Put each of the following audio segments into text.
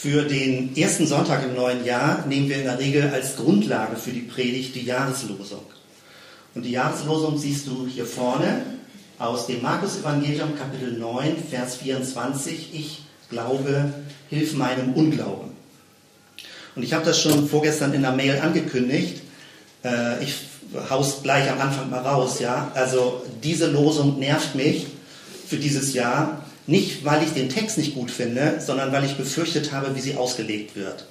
Für den ersten Sonntag im neuen Jahr nehmen wir in der Regel als Grundlage für die Predigt die Jahreslosung. Und die Jahreslosung siehst du hier vorne aus dem Markus-Evangelium, Kapitel 9, Vers 24. Ich glaube, hilf meinem Unglauben. Und ich habe das schon vorgestern in der Mail angekündigt. Äh, ich haus gleich am Anfang mal raus, ja. Also diese Losung nervt mich für dieses Jahr. Nicht, weil ich den Text nicht gut finde, sondern weil ich befürchtet habe, wie sie ausgelegt wird.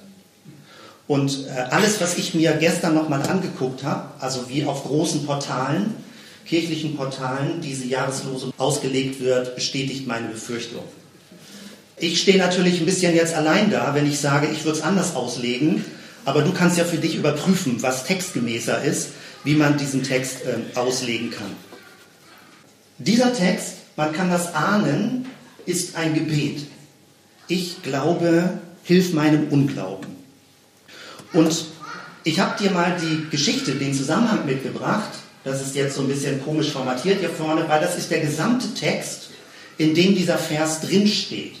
Und äh, alles, was ich mir gestern nochmal angeguckt habe, also wie auf großen Portalen, kirchlichen Portalen diese Jahreslosung ausgelegt wird, bestätigt meine Befürchtung. Ich stehe natürlich ein bisschen jetzt allein da, wenn ich sage, ich würde es anders auslegen, aber du kannst ja für dich überprüfen, was textgemäßer ist, wie man diesen Text äh, auslegen kann. Dieser Text, man kann das ahnen, ist ein Gebet. Ich glaube, hilf meinem Unglauben. Und ich habe dir mal die Geschichte, den Zusammenhang mitgebracht. Das ist jetzt so ein bisschen komisch formatiert hier vorne, weil das ist der gesamte Text, in dem dieser Vers drinsteht.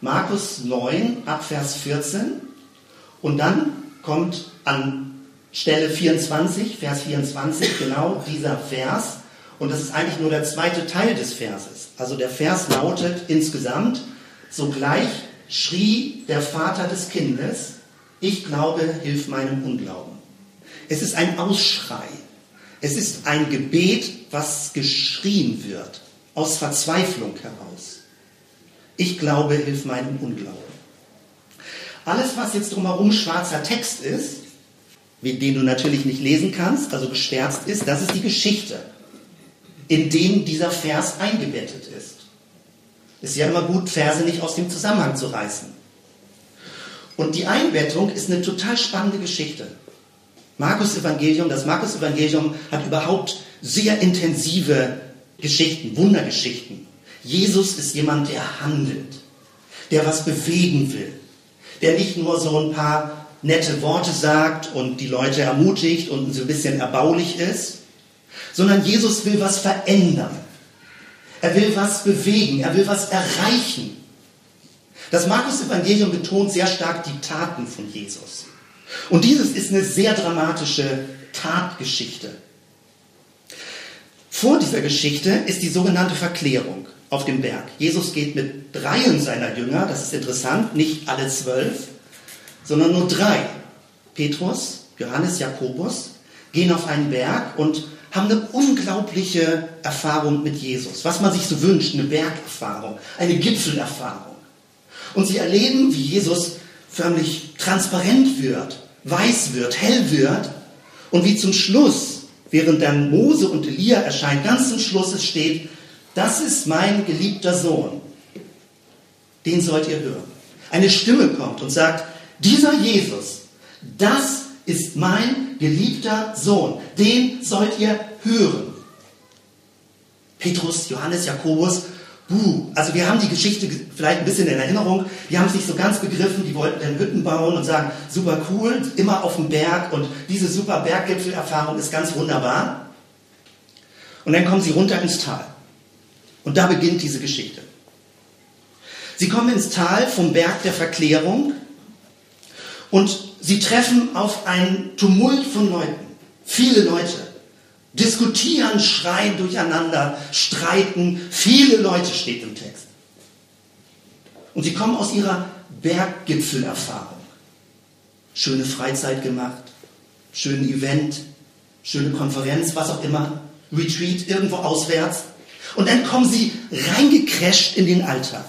Markus 9 ab Vers 14 und dann kommt an Stelle 24, Vers 24, genau dieser Vers. Und das ist eigentlich nur der zweite Teil des Verses. Also der Vers lautet insgesamt, sogleich schrie der Vater des Kindes, ich glaube, hilf meinem Unglauben. Es ist ein Ausschrei. Es ist ein Gebet, was geschrien wird, aus Verzweiflung heraus. Ich glaube, hilf meinem Unglauben. Alles, was jetzt drumherum schwarzer Text ist, den du natürlich nicht lesen kannst, also geschwärzt ist, das ist die Geschichte in dem dieser Vers eingebettet ist. Ist ja immer gut, Verse nicht aus dem Zusammenhang zu reißen. Und die Einbettung ist eine total spannende Geschichte. Markus Evangelium, das Markus Evangelium hat überhaupt sehr intensive Geschichten, Wundergeschichten. Jesus ist jemand, der handelt, der was bewegen will, der nicht nur so ein paar nette Worte sagt und die Leute ermutigt und so ein bisschen erbaulich ist, sondern Jesus will was verändern. Er will was bewegen, er will was erreichen. Das Markus-Evangelium betont sehr stark die Taten von Jesus. Und dieses ist eine sehr dramatische Tatgeschichte. Vor dieser Geschichte ist die sogenannte Verklärung auf dem Berg. Jesus geht mit dreien seiner Jünger, das ist interessant, nicht alle zwölf, sondern nur drei. Petrus, Johannes, Jakobus gehen auf einen Berg und haben eine unglaubliche Erfahrung mit Jesus, was man sich so wünscht, eine Bergerfahrung, eine Gipfelerfahrung. Und sie erleben, wie Jesus förmlich transparent wird, weiß wird, hell wird und wie zum Schluss, während dann Mose und Elia erscheinen, ganz zum Schluss es steht, das ist mein geliebter Sohn, den sollt ihr hören. Eine Stimme kommt und sagt, dieser Jesus, das ist mein geliebter Sohn, den sollt ihr hören. Petrus, Johannes, Jakobus, buh. Also wir haben die Geschichte vielleicht ein bisschen in Erinnerung, die haben es nicht so ganz begriffen, die wollten dann Hütten bauen und sagen, super cool, immer auf dem Berg und diese super Berggipfelerfahrung ist ganz wunderbar. Und dann kommen sie runter ins Tal. Und da beginnt diese Geschichte. Sie kommen ins Tal vom Berg der Verklärung und sie treffen auf einen Tumult von Leuten. Viele Leute diskutieren, schreien durcheinander, streiten. Viele Leute steht im Text. Und sie kommen aus ihrer Berggipfelerfahrung. Schöne Freizeit gemacht, schönen Event, schöne Konferenz, was auch immer, Retreat irgendwo auswärts. Und dann kommen sie reingecrasht in den Alltag.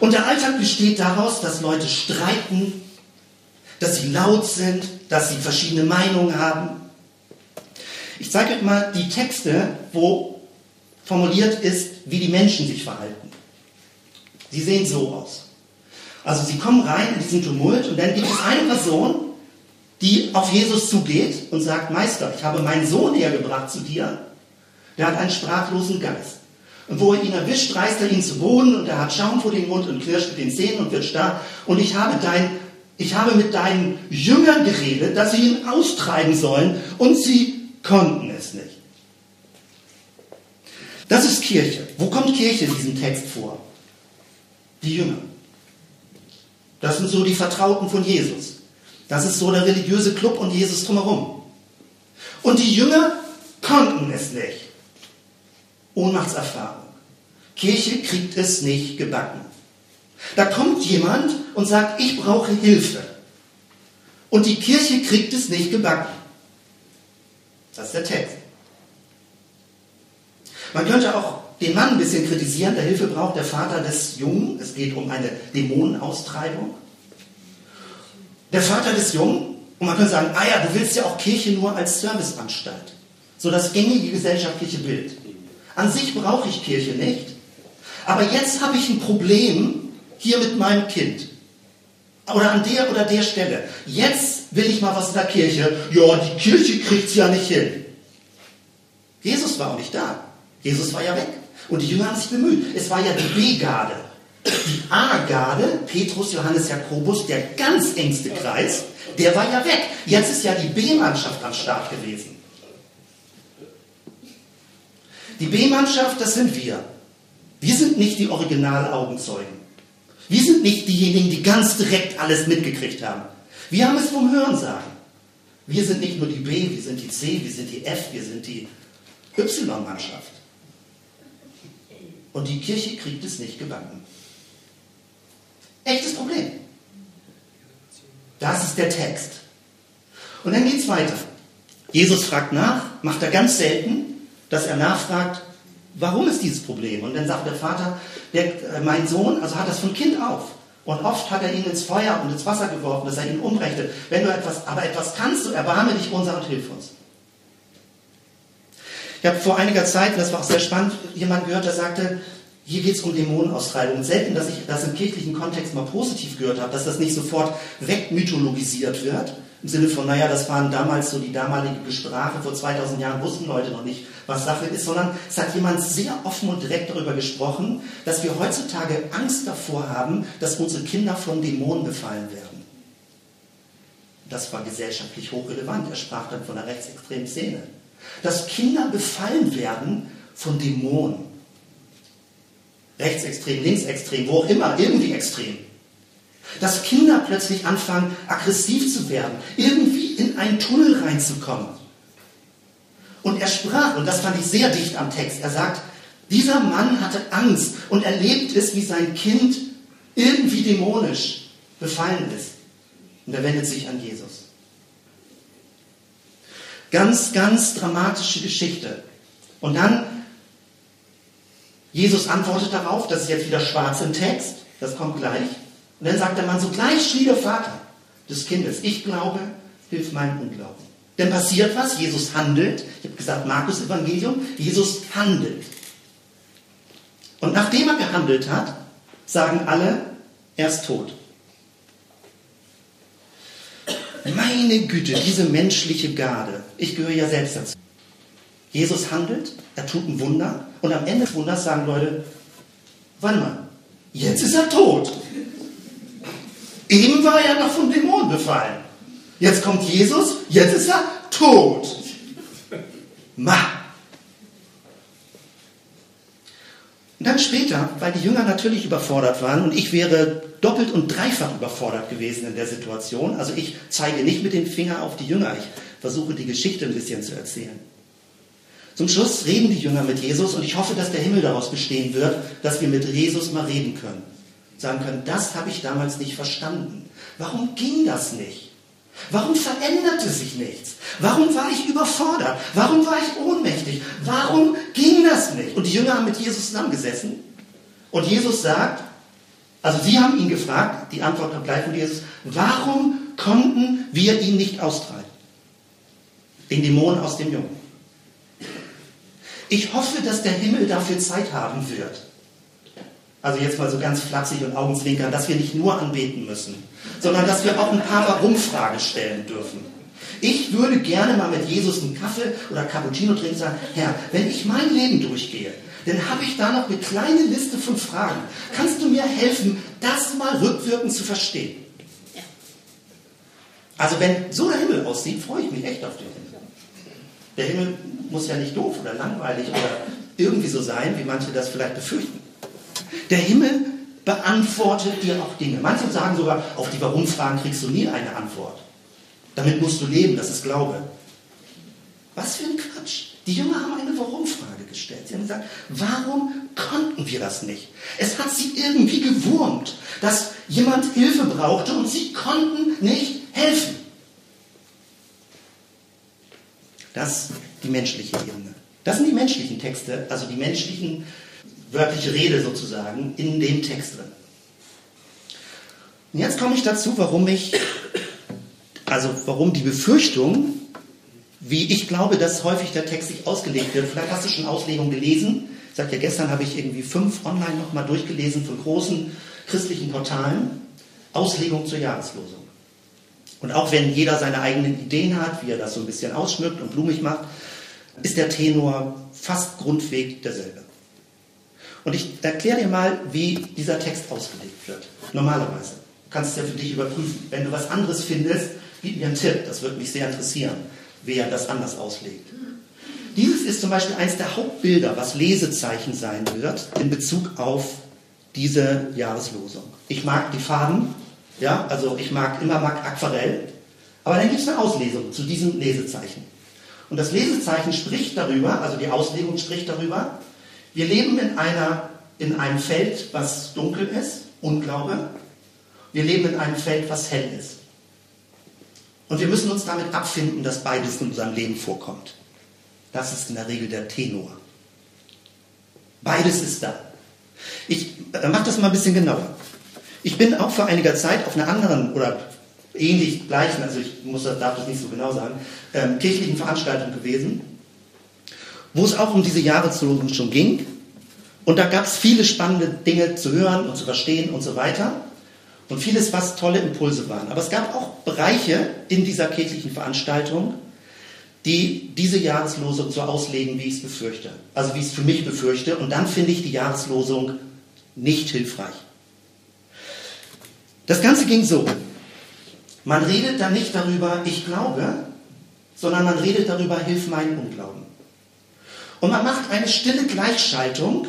Und der Alltag besteht daraus, dass Leute streiten, dass sie laut sind, dass sie verschiedene Meinungen haben. Ich zeige euch mal die Texte, wo formuliert ist, wie die Menschen sich verhalten. Sie sehen so aus. Also sie kommen rein in diesen Tumult und dann gibt es eine Person, die auf Jesus zugeht und sagt, Meister, ich habe meinen Sohn hergebracht zu dir, der hat einen sprachlosen Geist. Und wo er ihn erwischt, reißt er ihn zu Boden und er hat Schaum vor den Mund und knirscht mit den Zähnen und wird starr. Und ich habe dein ich habe mit deinen Jüngern geredet, dass sie ihn austreiben sollen und sie konnten es nicht. Das ist Kirche. Wo kommt Kirche in diesem Text vor? Die Jünger. Das sind so die Vertrauten von Jesus. Das ist so der religiöse Club und Jesus drumherum. Und die Jünger konnten es nicht. Ohnmachtserfahrung. Kirche kriegt es nicht gebacken. Da kommt jemand und sagt, ich brauche Hilfe. Und die Kirche kriegt es nicht gebacken. Das ist der Text. Man könnte auch den Mann ein bisschen kritisieren, der Hilfe braucht der Vater des Jungen. Es geht um eine Dämonenaustreibung. Der Vater des Jungen, und man könnte sagen, ah ja, du willst ja auch Kirche nur als Serviceanstalt. So das gängige gesellschaftliche Bild. An sich brauche ich Kirche nicht. Aber jetzt habe ich ein Problem hier mit meinem Kind. Oder an der oder der Stelle. Jetzt will ich mal was in der Kirche. Ja, die Kirche kriegt es ja nicht hin. Jesus war auch nicht da. Jesus war ja weg. Und die Jünger haben sich bemüht. Es war ja die B-Garde. Die A-Garde, Petrus, Johannes, Jakobus, der ganz engste Kreis, der war ja weg. Jetzt ist ja die B-Mannschaft am Start gewesen. Die B-Mannschaft, das sind wir. Wir sind nicht die Original-Augenzeugen. Wir sind nicht diejenigen, die ganz direkt alles mitgekriegt haben. Wir haben es vom Hören sagen. Wir sind nicht nur die B, wir sind die C, wir sind die F, wir sind die Y-Mannschaft. Und die Kirche kriegt es nicht gebacken. Echtes Problem. Das ist der Text. Und dann geht es weiter. Jesus fragt nach, macht er ganz selten, dass er nachfragt, warum ist dieses Problem? Und dann sagt der Vater, der, äh, mein Sohn, also hat das von Kind auf. Und oft hat er ihn ins Feuer und ins Wasser geworfen, dass er ihn umbrächte. Wenn du etwas, aber etwas kannst, so erbarme dich unser und hilf uns. Ich habe vor einiger Zeit, das war auch sehr spannend, jemand gehört, der sagte, hier geht es um Dämonenaustreibung. Selten, dass ich das im kirchlichen Kontext mal positiv gehört habe, dass das nicht sofort wegmythologisiert wird. Im Sinne von, naja, das waren damals so die damalige Sprache, vor 2000 Jahren wussten Leute noch nicht, was Sache ist, sondern es hat jemand sehr offen und direkt darüber gesprochen, dass wir heutzutage Angst davor haben, dass unsere Kinder von Dämonen befallen werden. Das war gesellschaftlich hochrelevant. Er sprach dann von der rechtsextremen Szene dass Kinder befallen werden von Dämonen. Rechtsextrem, linksextrem, wo auch immer, irgendwie extrem. Dass Kinder plötzlich anfangen, aggressiv zu werden, irgendwie in einen Tunnel reinzukommen. Und er sprach, und das fand ich sehr dicht am Text, er sagt, dieser Mann hatte Angst und erlebt es, wie sein Kind irgendwie dämonisch befallen ist. Und er wendet sich an Jesus. Ganz, ganz dramatische Geschichte. Und dann, Jesus antwortet darauf, das ist jetzt wieder schwarz im Text, das kommt gleich. Und dann sagt der Mann, sogleich schrie der Vater des Kindes, ich glaube, hilf meinem Unglauben. Denn passiert was, Jesus handelt. Ich habe gesagt, Markus Evangelium, Jesus handelt. Und nachdem er gehandelt hat, sagen alle, er ist tot. Meine Güte, diese menschliche Garde. Ich gehöre ja selbst dazu. Jesus handelt, er tut ein Wunder und am Ende des Wunders sagen Leute, warte mal, jetzt ist er tot. Eben war er noch vom Dämon befallen. Jetzt kommt Jesus, jetzt ist er tot. Ma. Und dann später, weil die Jünger natürlich überfordert waren und ich wäre doppelt und dreifach überfordert gewesen in der Situation, also ich zeige nicht mit dem Finger auf die Jünger, ich versuche die Geschichte ein bisschen zu erzählen. Zum Schluss reden die Jünger mit Jesus und ich hoffe, dass der Himmel daraus bestehen wird, dass wir mit Jesus mal reden können. Sagen können, das habe ich damals nicht verstanden. Warum ging das nicht? Warum veränderte sich nichts? Warum war ich überfordert? Warum war ich ohnmächtig? Warum ging das nicht? Und die Jünger haben mit Jesus zusammengesessen und Jesus sagt, also sie haben ihn gefragt, die Antwort kommt gleich von Jesus, warum konnten wir ihn nicht austreiben? Den Dämon aus dem Jungen. Ich hoffe, dass der Himmel dafür Zeit haben wird. Also jetzt mal so ganz flapsig und Augenzwinkern, dass wir nicht nur anbeten müssen, sondern dass wir auch ein paar Warum-Fragen stellen dürfen. Ich würde gerne mal mit Jesus einen Kaffee oder Cappuccino trinken und sagen, Herr, wenn ich mein Leben durchgehe, dann habe ich da noch eine kleine Liste von Fragen. Kannst du mir helfen, das mal rückwirkend zu verstehen? Also wenn so der Himmel aussieht, freue ich mich echt auf den Himmel. Der Himmel muss ja nicht doof oder langweilig oder irgendwie so sein, wie manche das vielleicht befürchten. Der Himmel beantwortet dir auch Dinge. Manche sagen sogar, auf die Warum-Fragen kriegst du nie eine Antwort. Damit musst du leben, das ist Glaube. Was für ein Quatsch. Die Jünger haben eine Warum-Frage gestellt. Sie haben gesagt, warum konnten wir das nicht? Es hat sie irgendwie gewurmt, dass jemand Hilfe brauchte und sie konnten nicht helfen. Das die menschliche Ebene. Das sind die menschlichen Texte, also die menschlichen wörtliche Rede sozusagen in dem Text drin. Und jetzt komme ich dazu, warum ich, also warum die Befürchtung, wie ich glaube, dass häufig der Text sich ausgelegt wird. Vielleicht hast du schon Auslegungen gelesen. Ich sagte ja, gestern habe ich irgendwie fünf online nochmal durchgelesen von großen christlichen Portalen. Auslegung zur Jahreslosung. Und auch wenn jeder seine eigenen Ideen hat, wie er das so ein bisschen ausschmückt und blumig macht, ist der Tenor fast grundweg derselbe. Und ich erkläre dir mal, wie dieser Text ausgelegt wird. Normalerweise. Du kannst es ja für dich überprüfen. Wenn du was anderes findest, gib mir einen Tipp. Das würde mich sehr interessieren, wer das anders auslegt. Dieses ist zum Beispiel eines der Hauptbilder, was Lesezeichen sein wird in Bezug auf diese Jahreslosung. Ich mag die Farben, ja, also ich mag immer mag Aquarell, aber dann gibt es eine Auslesung zu diesem Lesezeichen. Und das Lesezeichen spricht darüber, also die Auslegung spricht darüber, wir leben in, einer, in einem Feld, was dunkel ist, Unglaube. Wir leben in einem Feld, was hell ist. Und wir müssen uns damit abfinden, dass beides in unserem Leben vorkommt. Das ist in der Regel der Tenor. Beides ist da. Ich äh, mache das mal ein bisschen genauer. Ich bin auch vor einiger Zeit auf einer anderen oder ähnlich gleichen, also ich muss, darf das nicht so genau sagen, ähm, kirchlichen Veranstaltung gewesen, wo es auch um diese Jahreslosung schon ging. Und da gab es viele spannende Dinge zu hören und zu verstehen und so weiter. Und vieles, was tolle Impulse waren. Aber es gab auch Bereiche in dieser kirchlichen Veranstaltung, die diese Jahreslosung so auslegen, wie ich es befürchte. Also wie ich es für mich befürchte. Und dann finde ich die Jahreslosung nicht hilfreich. Das Ganze ging so. Man redet da nicht darüber, ich glaube, sondern man redet darüber, hilf meinen Unglauben. Und man macht eine stille Gleichschaltung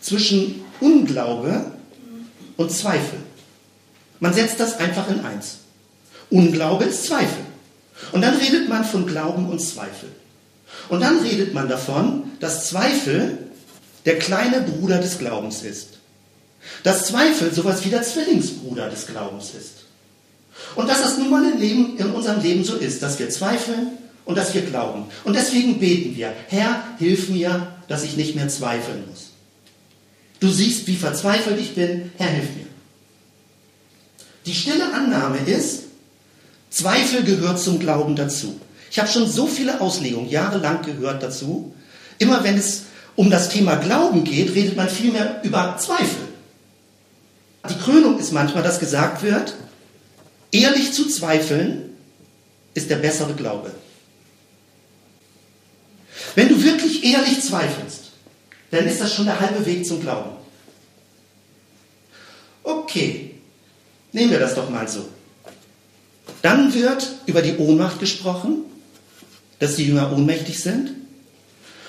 zwischen Unglaube und Zweifel. Man setzt das einfach in eins. Unglaube ist Zweifel. Und dann redet man von Glauben und Zweifel. Und dann redet man davon, dass Zweifel der kleine Bruder des Glaubens ist. Dass Zweifel sowas wie der Zwillingsbruder des Glaubens ist. Und dass das nun mal im Leben, in unserem Leben so ist, dass wir zweifeln und dass wir glauben. Und deswegen beten wir, Herr, hilf mir, dass ich nicht mehr zweifeln muss. Du siehst, wie verzweifelt ich bin, Herr, hilf mir. Die stille Annahme ist, Zweifel gehört zum Glauben dazu. Ich habe schon so viele Auslegungen jahrelang gehört dazu. Immer wenn es um das Thema Glauben geht, redet man vielmehr über Zweifel. Die Krönung ist manchmal, dass gesagt wird, ehrlich zu zweifeln ist der bessere Glaube. Wenn du wirklich ehrlich zweifelst, dann ist das schon der halbe Weg zum Glauben. Okay, nehmen wir das doch mal so. Dann wird über die Ohnmacht gesprochen, dass die Jünger ohnmächtig sind.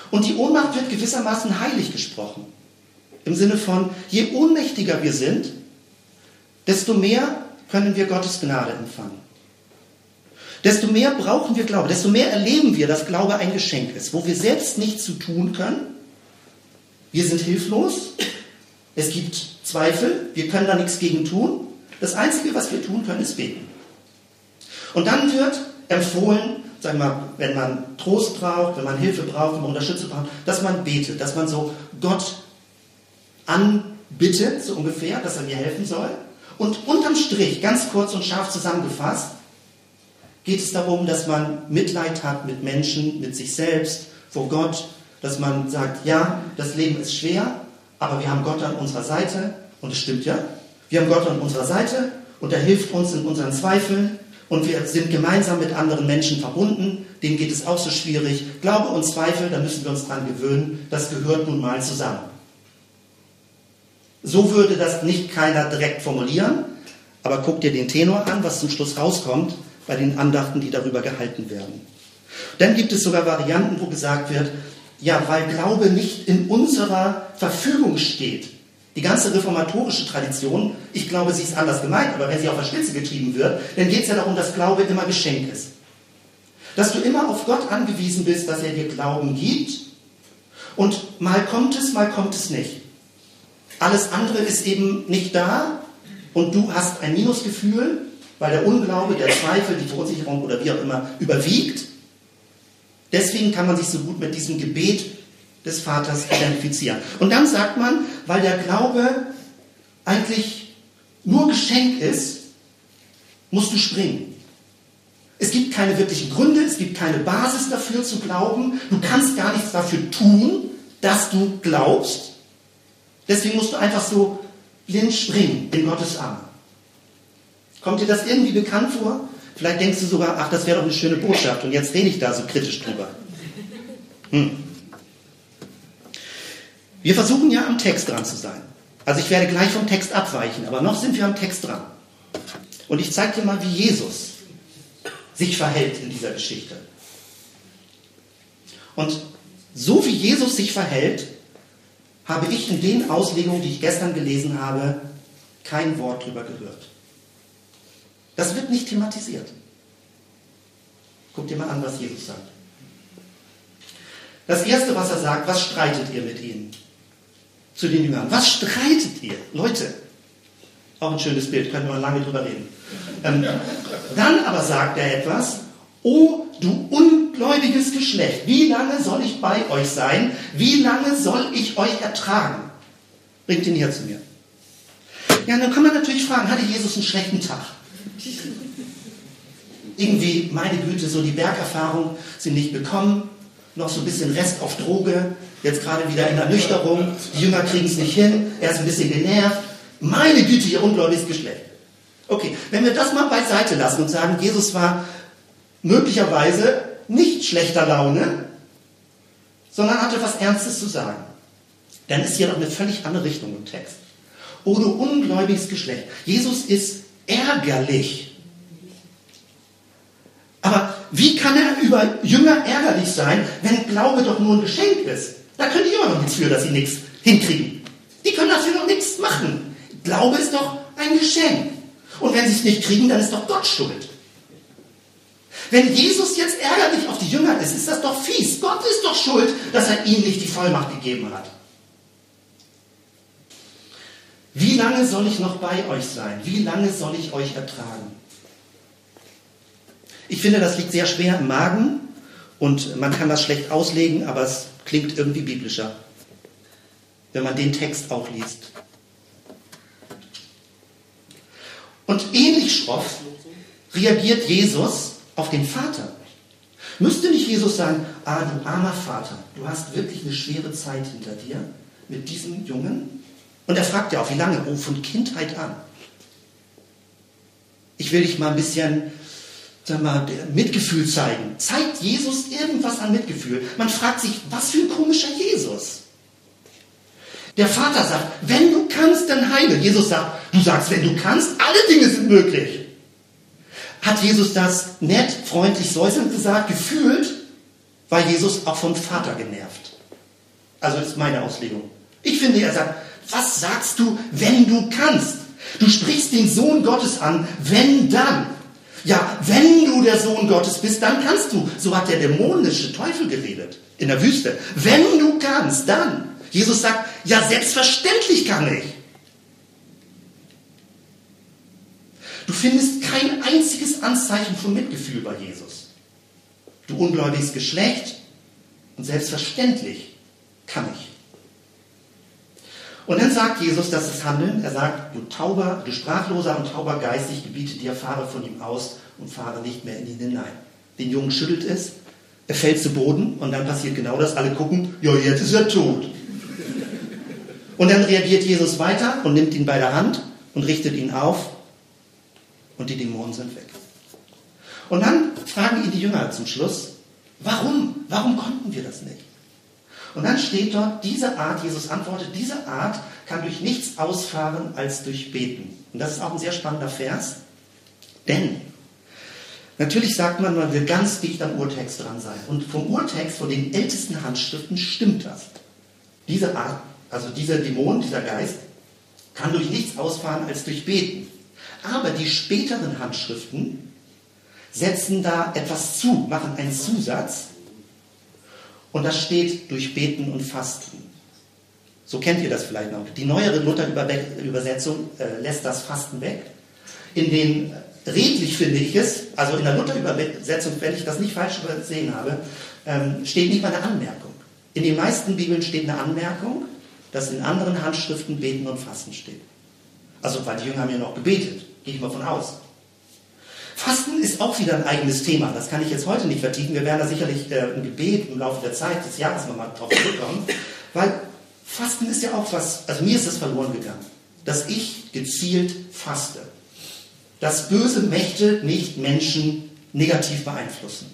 Und die Ohnmacht wird gewissermaßen heilig gesprochen. Im Sinne von, je ohnmächtiger wir sind, desto mehr können wir Gottes Gnade empfangen. Desto mehr brauchen wir Glaube, desto mehr erleben wir, dass Glaube ein Geschenk ist, wo wir selbst nichts zu tun können. Wir sind hilflos, es gibt Zweifel, wir können da nichts gegen tun. Das Einzige, was wir tun können, ist beten. Und dann wird empfohlen, wir mal, wenn man Trost braucht, wenn man Hilfe braucht, wenn man Unterstützung braucht, dass man betet, dass man so Gott anbittet, so ungefähr, dass er mir helfen soll. Und unterm Strich, ganz kurz und scharf zusammengefasst, geht es darum, dass man Mitleid hat mit Menschen, mit sich selbst, vor Gott, dass man sagt, ja, das Leben ist schwer, aber wir haben Gott an unserer Seite und es stimmt ja. Wir haben Gott an unserer Seite und er hilft uns in unseren Zweifeln und wir sind gemeinsam mit anderen Menschen verbunden. Denen geht es auch so schwierig. Glaube und Zweifel, da müssen wir uns dran gewöhnen. Das gehört nun mal zusammen. So würde das nicht keiner direkt formulieren, aber guck dir den Tenor an, was zum Schluss rauskommt bei den Andachten, die darüber gehalten werden. Dann gibt es sogar Varianten, wo gesagt wird, ja, weil Glaube nicht in unserer Verfügung steht, Die ganze reformatorische Tradition, ich glaube, sie ist anders gemeint, aber wenn sie auf der Spitze getrieben wird, dann geht es ja darum, dass Glaube immer Geschenk ist. Dass du immer auf Gott angewiesen bist, dass er dir Glauben gibt und mal kommt es, mal kommt es nicht. Alles andere ist eben nicht da und du hast ein Minusgefühl, weil der Unglaube, der Zweifel, die Verunsicherung oder wie auch immer überwiegt. Deswegen kann man sich so gut mit diesem Gebet des Vaters identifizieren. Und dann sagt man, weil der Glaube eigentlich nur Geschenk ist, musst du springen. Es gibt keine wirklichen Gründe, es gibt keine Basis dafür zu glauben. Du kannst gar nichts dafür tun, dass du glaubst. Deswegen musst du einfach so blind springen in Gottes Arme. Kommt dir das irgendwie bekannt vor? Vielleicht denkst du sogar, ach, das wäre doch eine schöne Botschaft und jetzt rede ich da so kritisch drüber. Hm. Wir versuchen ja am Text dran zu sein. Also ich werde gleich vom Text abweichen, aber noch sind wir am Text dran. Und ich zeige dir mal, wie Jesus sich verhält in dieser Geschichte. Und so wie Jesus sich verhält, habe ich in den Auslegungen, die ich gestern gelesen habe, kein Wort drüber gehört. Das wird nicht thematisiert. Guck dir mal an, was Jesus sagt. Das Erste, was er sagt, was streitet ihr mit ihnen? Zu den Jüngern. Was streitet ihr? Leute, auch ein schönes Bild, können wir lange drüber reden. Ähm, dann aber sagt er etwas, O du ungläubiges Geschlecht, wie lange soll ich bei euch sein? Wie lange soll ich euch ertragen? Bringt ihn hier zu mir. Ja, dann kann man natürlich fragen, hatte Jesus einen schlechten Tag? Irgendwie, meine Güte, so die Bergerfahrung sind nicht bekommen, noch so ein bisschen Rest auf Droge, jetzt gerade wieder in der Nüchterung, die Jünger kriegen es nicht hin, er ist ein bisschen genervt. Meine Güte, ihr ungläubiges Geschlecht. Okay, wenn wir das mal beiseite lassen und sagen, Jesus war möglicherweise nicht schlechter Laune, sondern hatte was Ernstes zu sagen, dann ist hier noch eine völlig andere Richtung im Text. O du ungläubiges Geschlecht. Jesus ist ärgerlich. Aber wie kann er über Jünger ärgerlich sein, wenn Glaube doch nur ein Geschenk ist? Da können die Jünger noch nichts für, dass sie nichts hinkriegen. Die können dafür noch nichts machen. Glaube ist doch ein Geschenk. Und wenn sie es nicht kriegen, dann ist doch Gott schuld. Wenn Jesus jetzt ärgerlich auf die Jünger ist, ist das doch fies. Gott ist doch schuld, dass er ihnen nicht die Vollmacht gegeben hat. Wie lange soll ich noch bei euch sein? Wie lange soll ich euch ertragen? Ich finde, das liegt sehr schwer im Magen und man kann das schlecht auslegen, aber es klingt irgendwie biblischer, wenn man den Text auch liest. Und ähnlich schroff reagiert Jesus auf den Vater. Müsste nicht Jesus sagen, ah du armer Vater, du hast wirklich eine schwere Zeit hinter dir mit diesem Jungen? Und er fragt ja auch, wie lange? Oh, von Kindheit an. Ich will dich mal ein bisschen sag mal, Mitgefühl zeigen. Zeigt Jesus irgendwas an Mitgefühl? Man fragt sich, was für ein komischer Jesus. Der Vater sagt, wenn du kannst, dann heile. Jesus sagt, du sagst, wenn du kannst, alle Dinge sind möglich. Hat Jesus das nett, freundlich, säuselnd gesagt? Gefühlt war Jesus auch vom Vater genervt. Also das ist meine Auslegung. Ich finde, er sagt, was sagst du, wenn du kannst? Du sprichst den Sohn Gottes an, wenn dann. Ja, wenn du der Sohn Gottes bist, dann kannst du. So hat der dämonische Teufel geredet in der Wüste. Wenn du kannst, dann. Jesus sagt, ja, selbstverständlich kann ich. Du findest kein einziges Anzeichen von Mitgefühl bei Jesus. Du ungläubiges Geschlecht und selbstverständlich kann ich. Und dann sagt Jesus, das ist Handeln. Er sagt, du tauber, du sprachloser und tauber Geist, gebiete dir, fahre von ihm aus und fahre nicht mehr in ihn hinein. Den Jungen schüttelt es, er fällt zu Boden und dann passiert genau das. Alle gucken, ja, jetzt ist er tot. Und dann reagiert Jesus weiter und nimmt ihn bei der Hand und richtet ihn auf und die Dämonen sind weg. Und dann fragen ihn die Jünger zum Schluss, warum? Warum konnten wir das nicht? Und dann steht dort, diese Art, Jesus antwortet, diese Art kann durch nichts ausfahren als durch Beten. Und das ist auch ein sehr spannender Vers, denn natürlich sagt man, man will ganz dicht am Urtext dran sein. Und vom Urtext, von den ältesten Handschriften stimmt das. Diese Art, also dieser Dämon, dieser Geist, kann durch nichts ausfahren als durch Beten. Aber die späteren Handschriften setzen da etwas zu, machen einen Zusatz. Und das steht durch Beten und Fasten. So kennt ihr das vielleicht noch. Die neuere Luther-Übersetzung äh, lässt das Fasten weg. In den redlich finde ich es, also in der Luther-Übersetzung, wenn ich das nicht falsch übersehen habe, ähm, steht nicht mal eine Anmerkung. In den meisten Bibeln steht eine Anmerkung, dass in anderen Handschriften Beten und Fasten steht. Also, weil die Jünger haben ja noch gebetet, gehe ich mal von aus. Fasten ist auch wieder ein eigenes Thema. Das kann ich jetzt heute nicht vertiefen. Wir werden da sicherlich äh, im Gebet im Laufe der Zeit des Jahres nochmal drauf zurückkommen. Weil Fasten ist ja auch was, also mir ist das verloren gegangen, dass ich gezielt faste. Dass böse Mächte nicht Menschen negativ beeinflussen.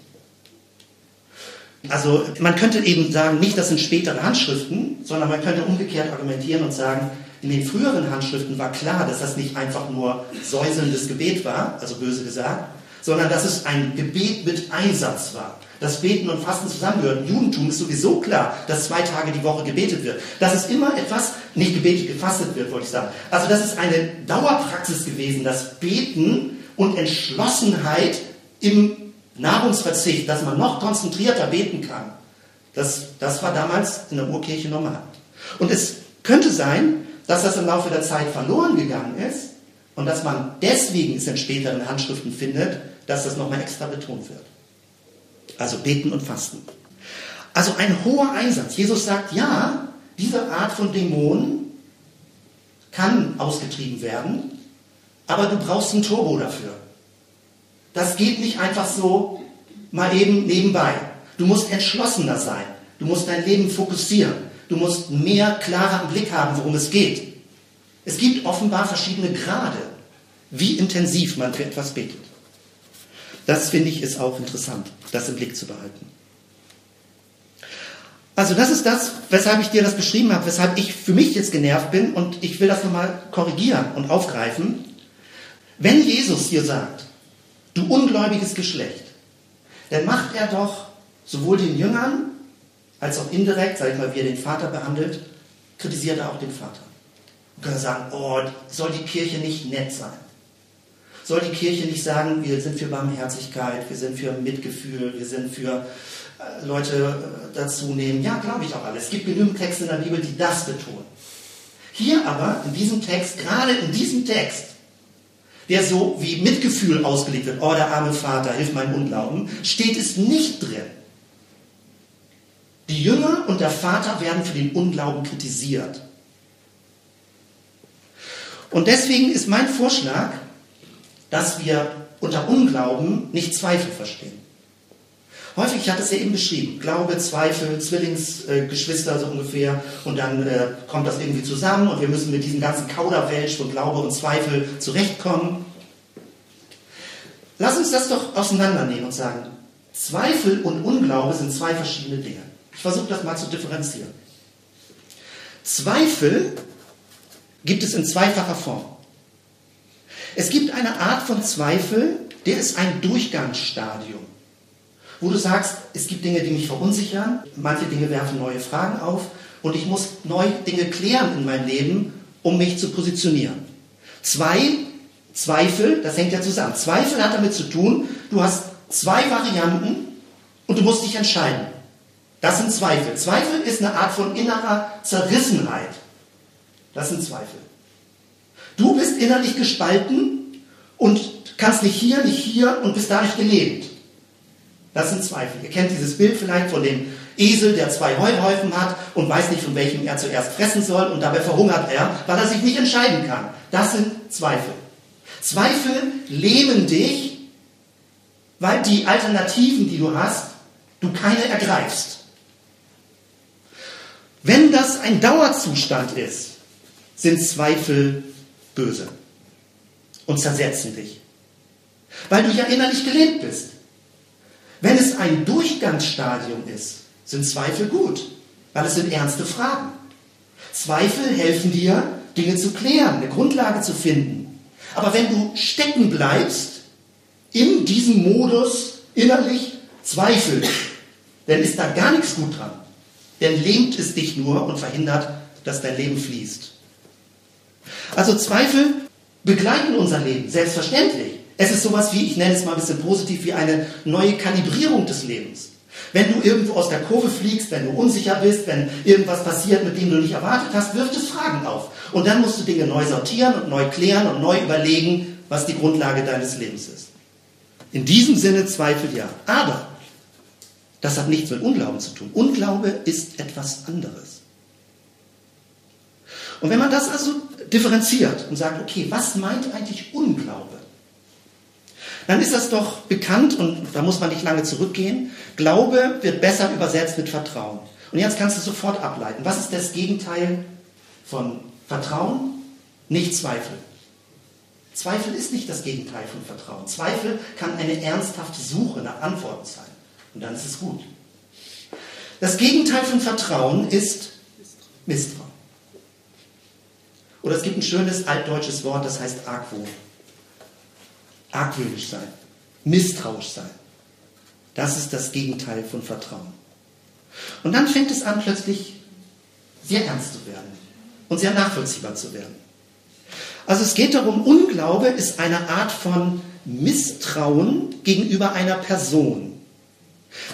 Also man könnte eben sagen, nicht das sind spätere Handschriften, sondern man könnte umgekehrt argumentieren und sagen, in den früheren Handschriften war klar, dass das nicht einfach nur säuselndes Gebet war, also böse gesagt, sondern dass es ein Gebet mit Einsatz war. Dass Beten und Fasten zusammengehören. Judentum ist sowieso klar, dass zwei Tage die Woche gebetet wird. Dass es immer etwas, nicht gebetet, gefastet wird, wollte ich sagen. Also das ist eine Dauerpraxis gewesen, dass Beten und Entschlossenheit im Nahrungsverzicht, dass man noch konzentrierter beten kann, das, das war damals in der Urkirche normal. Und es könnte sein, dass das im Laufe der Zeit verloren gegangen ist und dass man deswegen es in späteren Handschriften findet, dass das nochmal extra betont wird. Also beten und fasten. Also ein hoher Einsatz. Jesus sagt, ja, diese Art von Dämonen kann ausgetrieben werden, aber du brauchst ein Turbo dafür. Das geht nicht einfach so mal eben nebenbei. Du musst entschlossener sein. Du musst dein Leben fokussieren. Du musst mehr klarer Blick haben, worum es geht. Es gibt offenbar verschiedene Grade, wie intensiv man für etwas betet. Das finde ich ist auch interessant, das im Blick zu behalten. Also das ist das, weshalb ich dir das beschrieben habe, weshalb ich für mich jetzt genervt bin und ich will das nochmal korrigieren und aufgreifen. Wenn Jesus hier sagt, du ungläubiges Geschlecht, dann macht er doch sowohl den Jüngern als auch indirekt, sag ich mal, wie er den Vater behandelt, kritisiert er auch den Vater. Und kann er sagen, oh, soll die Kirche nicht nett sein? Soll die Kirche nicht sagen, wir sind für Barmherzigkeit, wir sind für Mitgefühl, wir sind für äh, Leute äh, dazu nehmen? Ja, glaube ich auch alles. Es gibt genügend Texte in der Bibel, die das betonen. Hier aber, in diesem Text, gerade in diesem Text, der so wie Mitgefühl ausgelegt wird, oh der arme Vater, hilf meinem Unglauben, steht es nicht drin. Die Jünger und der Vater werden für den Unglauben kritisiert. Und deswegen ist mein Vorschlag, dass wir unter Unglauben nicht Zweifel verstehen. Häufig, ich hatte es ja eben beschrieben, Glaube, Zweifel, Zwillingsgeschwister äh, so ungefähr und dann äh, kommt das irgendwie zusammen und wir müssen mit diesem ganzen Kauderwelsch von Glaube und Zweifel zurechtkommen. Lass uns das doch auseinandernehmen und sagen, Zweifel und Unglaube sind zwei verschiedene Dinge. Ich versuche das mal zu differenzieren. Zweifel gibt es in zweifacher Form. Es gibt eine Art von Zweifel, der ist ein Durchgangsstadium wo du sagst, es gibt Dinge, die mich verunsichern, manche Dinge werfen neue Fragen auf und ich muss neue Dinge klären in meinem Leben, um mich zu positionieren. Zwei, Zweifel, das hängt ja zusammen. Zweifel hat damit zu tun, du hast zwei Varianten und du musst dich entscheiden. Das sind Zweifel. Zweifel ist eine Art von innerer Zerrissenheit. Das sind Zweifel. Du bist innerlich gespalten und kannst nicht hier, nicht hier und bist dadurch gelebt. Das sind Zweifel. Ihr kennt dieses Bild vielleicht von dem Esel, der zwei Heuhäufen hat und weiß nicht, von welchem er zuerst fressen soll und dabei verhungert er, weil er sich nicht entscheiden kann. Das sind Zweifel. Zweifel lähmen dich, weil die Alternativen, die du hast, du keine ergreifst. Wenn das ein Dauerzustand ist, sind Zweifel böse und zersetzen dich, weil du ja innerlich gelebt bist. Wenn es ein Durchgangsstadium ist, sind Zweifel gut, weil es sind ernste Fragen. Zweifel helfen dir, Dinge zu klären, eine Grundlage zu finden. Aber wenn du stecken bleibst in diesem Modus innerlich Zweifel, dann ist da gar nichts gut dran. Denn lähmt es dich nur und verhindert, dass dein Leben fließt. Also Zweifel begleiten unser Leben, selbstverständlich. Es ist sowas wie, ich nenne es mal ein bisschen positiv, wie eine neue Kalibrierung des Lebens. Wenn du irgendwo aus der Kurve fliegst, wenn du unsicher bist, wenn irgendwas passiert, mit dem du nicht erwartet hast, wirft es Fragen auf. Und dann musst du Dinge neu sortieren und neu klären und neu überlegen, was die Grundlage deines Lebens ist. In diesem Sinne Zweifel ja. Aber das hat nichts mit Unglauben zu tun. Unglaube ist etwas anderes. Und wenn man das also differenziert und sagt, okay, was meint eigentlich Unglaube? Dann ist das doch bekannt und da muss man nicht lange zurückgehen. Glaube wird besser übersetzt mit Vertrauen. Und jetzt kannst du sofort ableiten. Was ist das Gegenteil von Vertrauen? Nicht Zweifel. Zweifel ist nicht das Gegenteil von Vertrauen. Zweifel kann eine ernsthafte Suche nach Antworten sein. Und dann ist es gut. Das Gegenteil von Vertrauen ist Misstrauen. Oder es gibt ein schönes altdeutsches Wort, das heißt Argwohn. Argwöhnisch sein, misstrauisch sein. Das ist das Gegenteil von Vertrauen. Und dann fängt es an, plötzlich sehr ernst zu werden und sehr nachvollziehbar zu werden. Also es geht darum, Unglaube ist eine Art von Misstrauen gegenüber einer Person.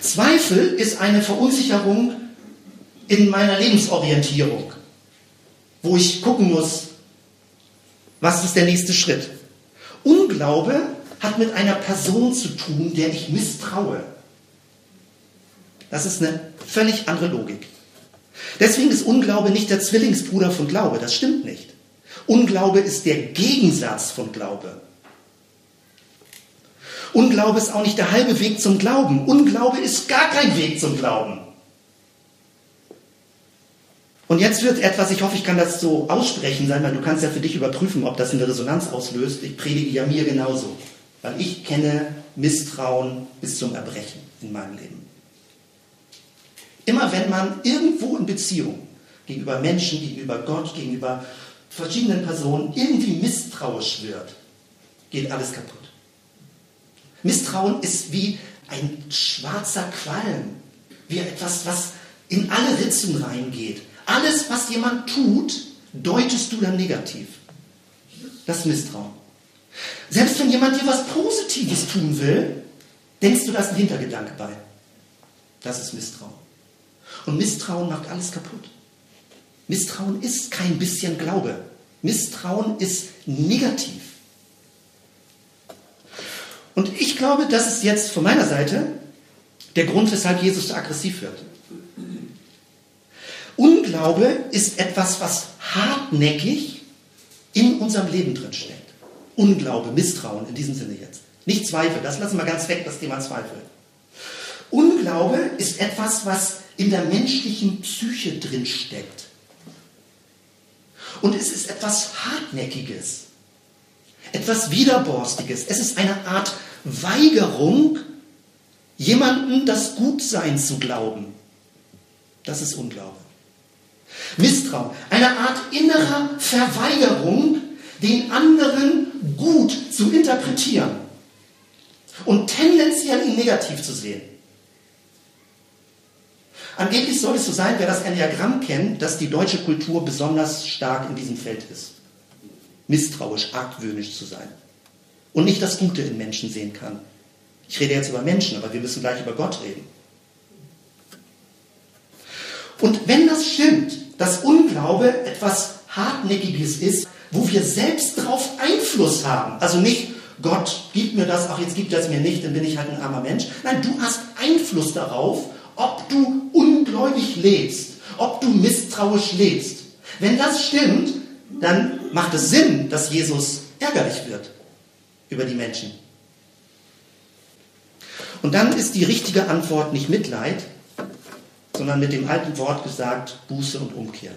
Zweifel ist eine Verunsicherung in meiner Lebensorientierung, wo ich gucken muss, was ist der nächste Schritt. Unglaube hat mit einer Person zu tun, der ich misstraue. Das ist eine völlig andere Logik. Deswegen ist Unglaube nicht der Zwillingsbruder von Glaube. Das stimmt nicht. Unglaube ist der Gegensatz von Glaube. Unglaube ist auch nicht der halbe Weg zum Glauben. Unglaube ist gar kein Weg zum Glauben. Und jetzt wird etwas, ich hoffe, ich kann das so aussprechen sein, weil du kannst ja für dich überprüfen, ob das eine Resonanz auslöst. Ich predige ja mir genauso, weil ich kenne Misstrauen bis zum Erbrechen in meinem Leben. Immer wenn man irgendwo in Beziehung gegenüber Menschen, gegenüber Gott, gegenüber verschiedenen Personen irgendwie misstrauisch wird, geht alles kaputt. Misstrauen ist wie ein schwarzer Qualm, wie etwas, was in alle Ritzen reingeht. Alles, was jemand tut, deutest du dann negativ. Das Misstrauen. Selbst wenn jemand dir was Positives tun will, denkst du, da ist ein Hintergedanke bei. Das ist Misstrauen. Und Misstrauen macht alles kaputt. Misstrauen ist kein bisschen Glaube. Misstrauen ist negativ. Und ich glaube, das ist jetzt von meiner Seite der Grund, weshalb Jesus so aggressiv wird. Unglaube ist etwas, was hartnäckig in unserem Leben drin steckt. Unglaube, Misstrauen in diesem Sinne jetzt. Nicht Zweifel, das lassen wir ganz weg, das Thema Zweifel. Unglaube ist etwas, was in der menschlichen Psyche drin steckt. Und es ist etwas Hartnäckiges, etwas Widerborstiges. Es ist eine Art Weigerung, jemanden das Gutsein zu glauben. Das ist Unglaube. Misstrauen, eine Art innerer Verweigerung, den anderen gut zu interpretieren und tendenziell ihn negativ zu sehen. Angeblich soll es so sein, wer das Enneagramm kennt, dass die deutsche Kultur besonders stark in diesem Feld ist. Misstrauisch, argwöhnisch zu sein. Und nicht das Gute in Menschen sehen kann. Ich rede jetzt über Menschen, aber wir müssen gleich über Gott reden. Und wenn das stimmt, dass Unglaube etwas Hartnäckiges ist, wo wir selbst darauf Einfluss haben, also nicht Gott gibt mir das, ach jetzt gibt er es mir nicht, dann bin ich halt ein armer Mensch. Nein, du hast Einfluss darauf, ob du ungläubig lebst, ob du misstrauisch lebst. Wenn das stimmt, dann macht es Sinn, dass Jesus ärgerlich wird über die Menschen. Und dann ist die richtige Antwort nicht Mitleid, sondern mit dem alten Wort gesagt Buße und Umkehr.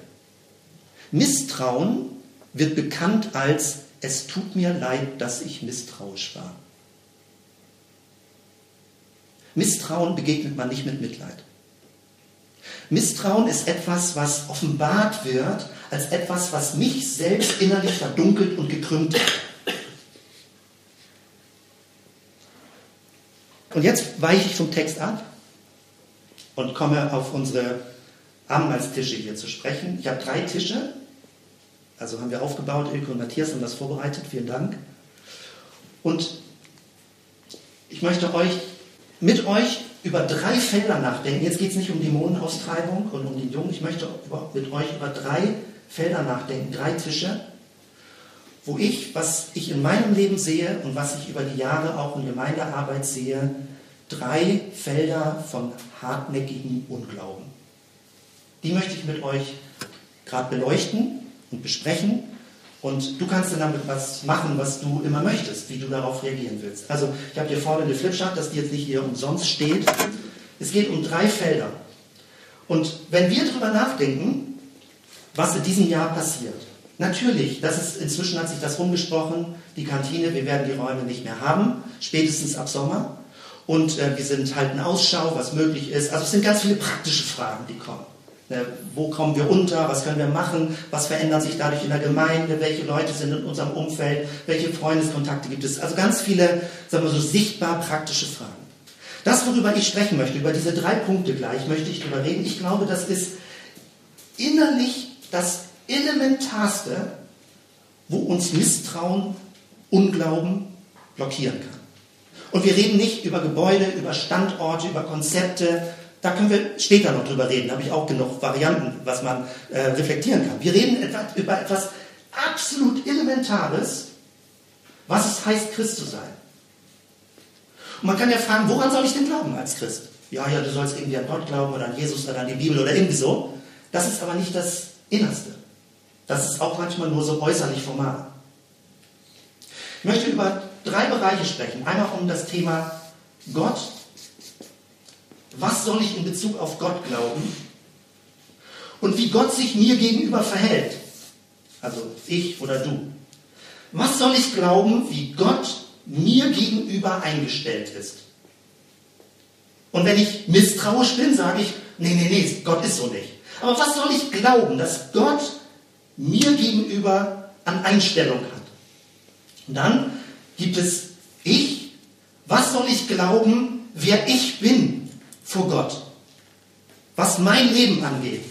Misstrauen wird bekannt als es tut mir leid, dass ich misstrauisch war. Misstrauen begegnet man nicht mit Mitleid. Misstrauen ist etwas, was offenbart wird als etwas, was mich selbst innerlich verdunkelt und gekrümmt hat. Und jetzt weiche ich vom Text ab und komme auf unsere Abendmahlstische hier zu sprechen. Ich habe drei Tische Also haben wir aufgebaut, Ilke und Matthias haben das vorbereitet, vielen Dank. Und ich möchte euch mit euch über drei Felder nachdenken. Jetzt geht es nicht um Dämonenaustreibung und um den Jungen. Ich möchte mit euch über drei Felder nachdenken, drei Tische, wo ich, was ich in meinem Leben sehe und was ich über die Jahre auch in Gemeindearbeit sehe, drei Felder von hartnäckigem Unglauben. Die möchte ich mit euch gerade beleuchten und besprechen. Und du kannst dann damit was machen, was du immer möchtest, wie du darauf reagieren willst. Also ich habe hier vorne eine Flipchart, dass die jetzt nicht hier umsonst steht. Es geht um drei Felder. Und wenn wir darüber nachdenken, was in diesem Jahr passiert, natürlich, das ist, inzwischen hat sich das rumgesprochen, die Kantine, wir werden die Räume nicht mehr haben, spätestens ab Sommer. Und äh, wir sind halt in Ausschau, was möglich ist. Also es sind ganz viele praktische Fragen, die kommen. Äh, wo kommen wir unter? Was können wir machen? Was verändert sich dadurch in der Gemeinde? Welche Leute sind in unserem Umfeld? Welche Freundeskontakte gibt es? Also ganz viele, sagen wir so, sichtbar praktische Fragen. Das, worüber ich sprechen möchte, über diese drei Punkte gleich, möchte ich darüber reden. Ich glaube, das ist innerlich das Elementarste, wo uns Misstrauen, Unglauben blockieren kann. Und wir reden nicht über Gebäude, über Standorte, über Konzepte, da können wir später noch drüber reden. Da habe ich auch genug Varianten, was man äh, reflektieren kann. Wir reden etwa, über etwas absolut Elementares, was es heißt, Christ zu sein. Und man kann ja fragen, woran soll ich denn glauben als Christ? Ja, ja, du sollst irgendwie an Gott glauben oder an Jesus oder an die Bibel oder irgendwie so. Das ist aber nicht das Innerste. Das ist auch manchmal nur so äußerlich formal. Ich möchte über drei Bereiche sprechen. Einmal um das Thema Gott was soll ich in Bezug auf Gott glauben und wie Gott sich mir gegenüber verhält. Also ich oder du. Was soll ich glauben, wie Gott mir gegenüber eingestellt ist? Und wenn ich misstrauisch bin, sage ich, nee, nee, nee, Gott ist so nicht. Aber was soll ich glauben, dass Gott mir gegenüber an Einstellung hat? Und dann gibt es ich. Was soll ich glauben, wer ich bin? vor Gott, was mein Leben angeht.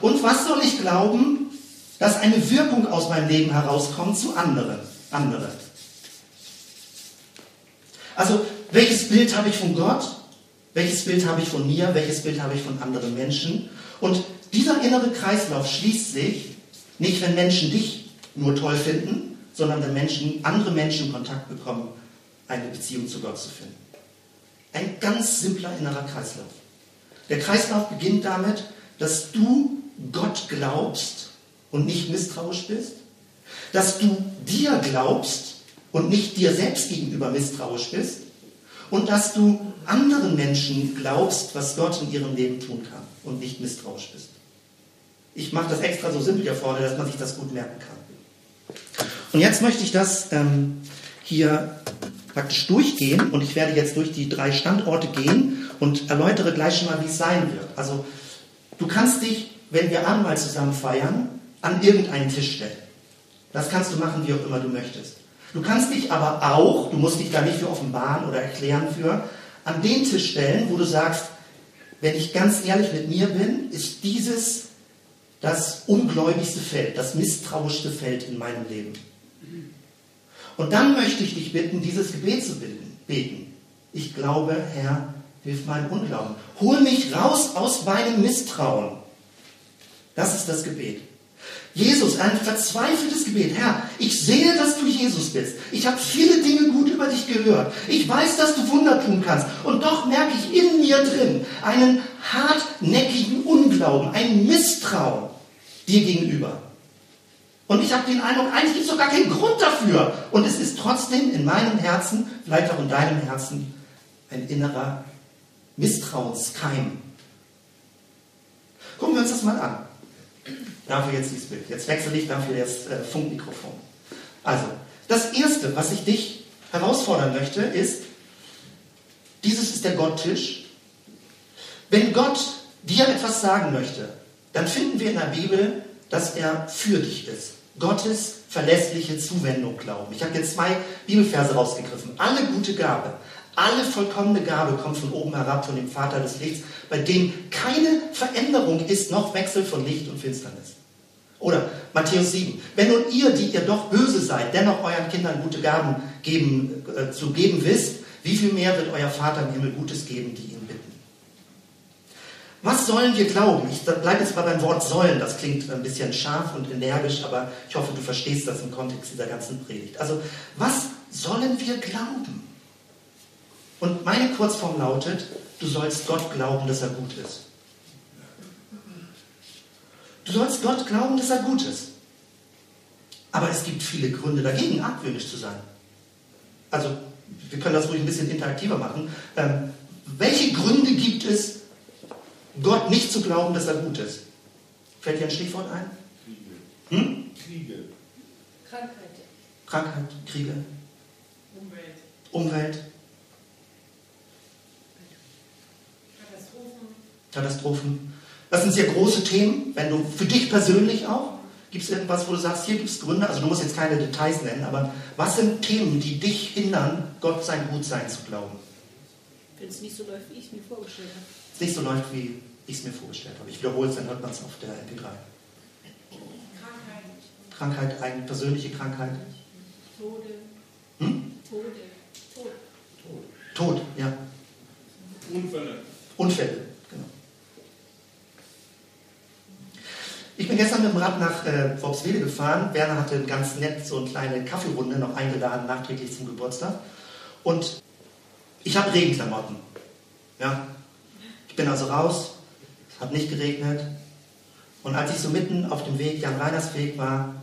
Und was soll ich glauben, dass eine Wirkung aus meinem Leben herauskommt zu anderen? Andere. Also, welches Bild habe ich von Gott? Welches Bild habe ich von mir? Welches Bild habe ich von anderen Menschen? Und dieser innere Kreislauf schließt sich nicht, wenn Menschen dich nur toll finden, sondern wenn Menschen, andere Menschen Kontakt bekommen, eine Beziehung zu Gott zu finden. Ein ganz simpler innerer Kreislauf. Der Kreislauf beginnt damit, dass du Gott glaubst und nicht misstrauisch bist, dass du dir glaubst und nicht dir selbst gegenüber misstrauisch bist und dass du anderen Menschen glaubst, was Gott in ihrem Leben tun kann und nicht misstrauisch bist. Ich mache das extra so simpel hier vorne, dass man sich das gut merken kann. Und jetzt möchte ich das ähm, hier praktisch durchgehen und ich werde jetzt durch die drei Standorte gehen und erläutere gleich schon mal, wie es sein wird. Also du kannst dich, wenn wir Abendmahl zusammen feiern, an irgendeinen Tisch stellen. Das kannst du machen, wie auch immer du möchtest. Du kannst dich aber auch, du musst dich da nicht für offenbaren oder erklären für, an den Tisch stellen, wo du sagst, wenn ich ganz ehrlich mit mir bin, ist dieses das ungläubigste Feld, das misstrauischste Feld in meinem Leben. Und dann möchte ich dich bitten, dieses Gebet zu beten. Ich glaube, Herr, hilf meinem Unglauben. Hol mich raus aus meinem Misstrauen. Das ist das Gebet. Jesus, ein verzweifeltes Gebet. Herr, ich sehe, dass du Jesus bist. Ich habe viele Dinge gut über dich gehört. Ich weiß, dass du Wunder tun kannst. Und doch merke ich in mir drin einen hartnäckigen Unglauben, ein Misstrauen dir gegenüber. Und ich habe den Eindruck, eigentlich gibt es doch gar keinen Grund dafür. Und es ist trotzdem in meinem Herzen, vielleicht auch in deinem Herzen, ein innerer Misstrauenskeim. Gucken wir uns das mal an. Dafür jetzt dieses Bild. Jetzt wechsle ich dafür das äh, Funkmikrofon. Also, das Erste, was ich dich herausfordern möchte, ist, dieses ist der Gotttisch. Wenn Gott dir etwas sagen möchte, dann finden wir in der Bibel, dass er für dich ist. Gottes verlässliche Zuwendung glauben. Ich habe jetzt zwei Bibelverse rausgegriffen. Alle gute Gabe, alle vollkommene Gabe kommt von oben herab, von dem Vater des Lichts, bei dem keine Veränderung ist, noch Wechsel von Licht und Finsternis. Oder Matthäus 7. Wenn nun ihr, die ihr doch böse seid, dennoch euren Kindern gute Gaben geben, äh, zu geben wisst, wie viel mehr wird euer Vater im Himmel Gutes geben, die ihn bitten? Was sollen wir glauben? Ich bleibe jetzt mal beim Wort sollen. Das klingt ein bisschen scharf und energisch, aber ich hoffe, du verstehst das im Kontext dieser ganzen Predigt. Also, was sollen wir glauben? Und meine Kurzform lautet, du sollst Gott glauben, dass er gut ist. Du sollst Gott glauben, dass er gut ist. Aber es gibt viele Gründe dagegen, argwöhnisch zu sein. Also, wir können das ruhig ein bisschen interaktiver machen. Ähm, welche Gründe gibt es, Gott nicht zu glauben, dass er gut ist? Fällt dir ein Stichwort ein? Kriege. Hm? Kriege. Krankheit. Krankheit, Kriege. Umwelt. Umwelt. Katastrophen. Das sind sehr große Themen, wenn du für dich persönlich auch. Gibt es irgendwas, wo du sagst, hier gibt es Gründe, also du musst jetzt keine Details nennen, aber was sind Themen, die dich hindern, Gott sein Gutsein zu glauben? Wenn es nicht so läuft, wie ich es mir vorgestellt habe. Es nicht so läuft, wie ich es mir vorgestellt habe. Ich wiederhole es, dann hört man es auf der MP3. Krankheit. Krankheit, eine persönliche Krankheit. Tode. Hm? Tode. Tod. Tod, ja. Unfälle. Unfälle, genau. Ich bin gestern mit dem Rad nach äh, Worpswede gefahren. Werner hatte ganz nett so eine kleine Kaffeerunde noch eingeladen, nachträglich zum Geburtstag. Und ich habe Regenklamotten. Ja. Ich bin also raus, es hat nicht geregnet. Und als ich so mitten auf dem Weg, Jan Reiners Weg war,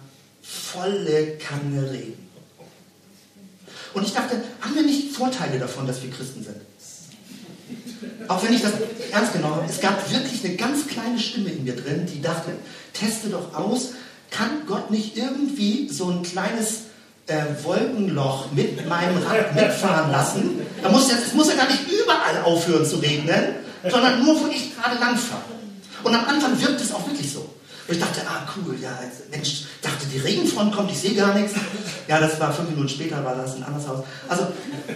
volle Kanne Regen. Und ich dachte, haben wir nicht Vorteile davon, dass wir Christen sind? Auch wenn ich das ernst genommen habe, es gab wirklich eine ganz kleine Stimme in mir drin, die dachte, teste doch aus, kann Gott nicht irgendwie so ein kleines äh, Wolkenloch mit meinem Rad mitfahren lassen? Da muss ja, es muss ja gar nicht überall aufhören zu regnen, sondern nur, wo ich gerade lang fahre. Und am Anfang wirkt es auch wirklich so. Und ich dachte, ah cool, ja, jetzt, Mensch, dachte, die Regenfront kommt, ich sehe gar nichts. Ja, das war fünf Minuten später, war das ein anderes Haus. Also,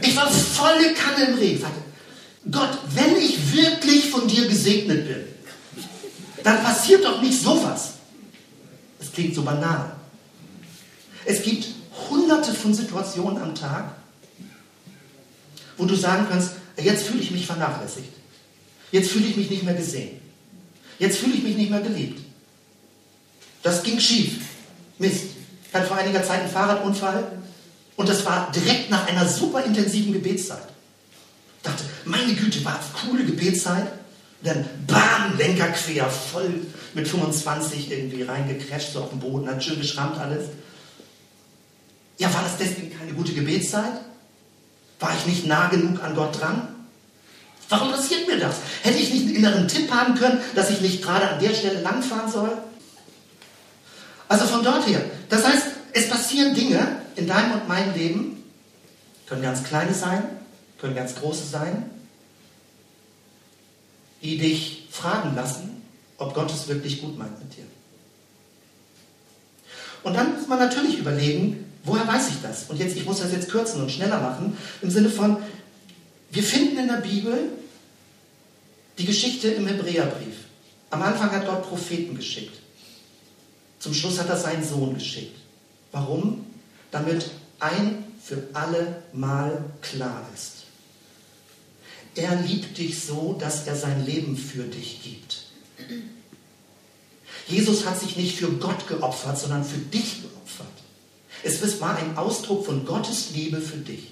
ich war volle Kanne im Regen. Ich sagte, Gott, wenn ich wirklich von dir gesegnet bin, dann passiert doch nicht sowas. Das klingt so banal. Es gibt hunderte von Situationen am Tag, wo du sagen kannst, jetzt fühle ich mich vernachlässigt. Jetzt fühle ich mich nicht mehr gesehen. Jetzt fühle ich mich nicht mehr geliebt. Das ging schief. Mist. Ich hatte vor einiger Zeit einen Fahrradunfall und das war direkt nach einer super intensiven Gebetszeit. Dachte, meine Güte, war coole Gebetszeit. Dann bam, Lenker quer, voll mit 25 irgendwie reingecrasht, so auf dem Boden, hat schön geschrammt alles. Ja, war das deswegen keine gute Gebetszeit? War ich nicht nah genug an Gott dran? Warum passiert mir das? Hätte ich nicht einen inneren Tipp haben können, dass ich nicht gerade an der Stelle langfahren soll? Also von dort her. Das heißt, es passieren Dinge in deinem und meinem Leben, können ganz kleine sein, können ganz große sein, die dich fragen lassen, ob Gott es wirklich gut meint mit dir. Und dann muss man natürlich überlegen, woher weiß ich das? Und jetzt, ich muss das jetzt kürzen und schneller machen, im Sinne von, wir finden in der Bibel die Geschichte im Hebräerbrief. Am Anfang hat Gott Propheten geschickt. Zum Schluss hat er seinen Sohn geschickt. Warum? Damit ein für alle Mal klar ist. Er liebt dich so, dass er sein Leben für dich gibt. Jesus hat sich nicht für Gott geopfert, sondern für dich geopfert. Es war ein Ausdruck von Gottes Liebe für dich.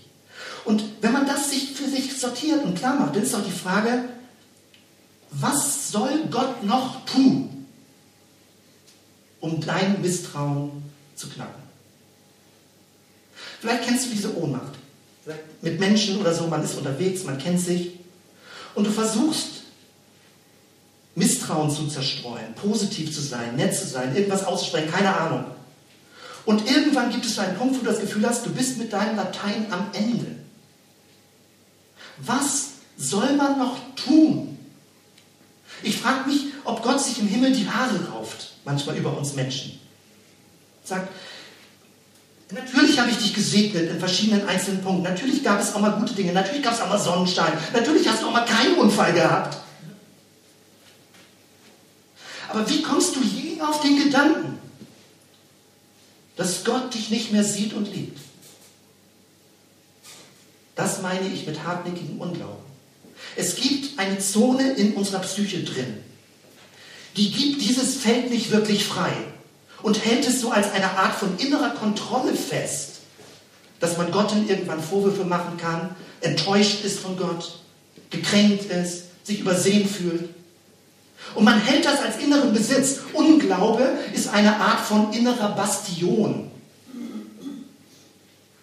Und wenn man das sich für sich sortiert und klar macht, dann ist doch die Frage, was soll Gott noch tun, um dein Misstrauen zu knacken? Vielleicht kennst du diese Ohnmacht. Mit Menschen oder so, man ist unterwegs, man kennt sich. Und du versuchst, Misstrauen zu zerstreuen, positiv zu sein, nett zu sein, irgendwas auszusprechen, keine Ahnung. Und irgendwann gibt es einen Punkt, wo du das Gefühl hast, du bist mit deinem Latein am Ende. Was soll man noch tun? Ich frage mich, ob Gott sich im Himmel die Haare rauft, manchmal über uns Menschen. Sagt, Natürlich habe ich dich gesegnet in verschiedenen einzelnen Punkten. Natürlich gab es auch mal gute Dinge. Natürlich gab es auch mal Sonnenstein. Natürlich hast du auch mal keinen Unfall gehabt. Aber wie kommst du je auf den Gedanken, dass Gott dich nicht mehr sieht und liebt. Das meine ich mit hartnäckigem Unglauben. Es gibt eine Zone in unserer Psyche drin, die gibt dieses Feld nicht wirklich frei und hält es so als eine Art von innerer Kontrolle fest, dass man Gott dann irgendwann Vorwürfe machen kann, enttäuscht ist von Gott, gekränkt ist, sich übersehen fühlt. Und man hält das als inneren Besitz. Unglaube ist eine Art von innerer Bastion.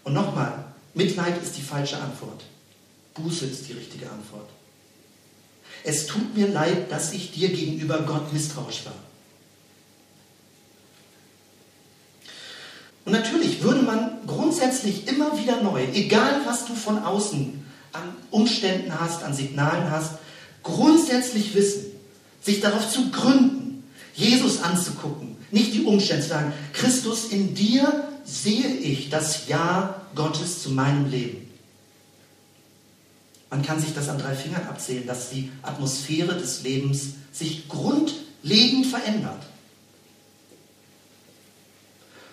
Und nochmal, Mitleid ist die falsche Antwort. Buße ist die richtige Antwort. Es tut mir leid, dass ich dir gegenüber Gott misstrauisch war. Und natürlich würde man grundsätzlich immer wieder neu, egal was du von außen an Umständen hast, an Signalen hast, grundsätzlich wissen, sich darauf zu gründen, Jesus anzugucken, nicht die Umstände zu sagen, Christus, in dir sehe ich das Ja Gottes zu meinem Leben. Man kann sich das an drei Fingern abzählen, dass die Atmosphäre des Lebens sich grundlegend verändert.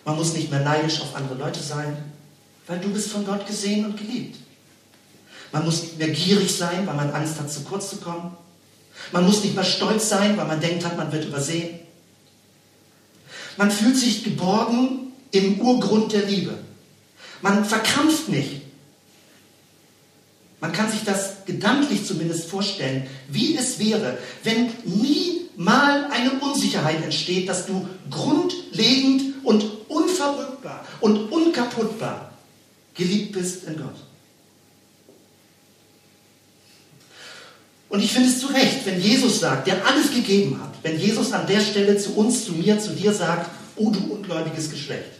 Man muss nicht mehr neidisch auf andere Leute sein, weil du bist von Gott gesehen und geliebt. Man muss nicht mehr gierig sein, weil man Angst hat, zu kurz zu kommen. Man muss nicht mehr stolz sein, weil man denkt hat, man wird übersehen. Man fühlt sich geborgen im Urgrund der Liebe. Man verkrampft nicht. Man kann sich das gedanklich zumindest vorstellen, wie es wäre, wenn nie mal eine Unsicherheit entsteht, dass du grundlegend und unverrückbar und unkaputtbar geliebt bist in Gott. Und ich finde es zu Recht, wenn Jesus sagt, der alles gegeben hat, wenn Jesus an der Stelle zu uns, zu mir, zu dir sagt, oh du ungläubiges Geschlecht.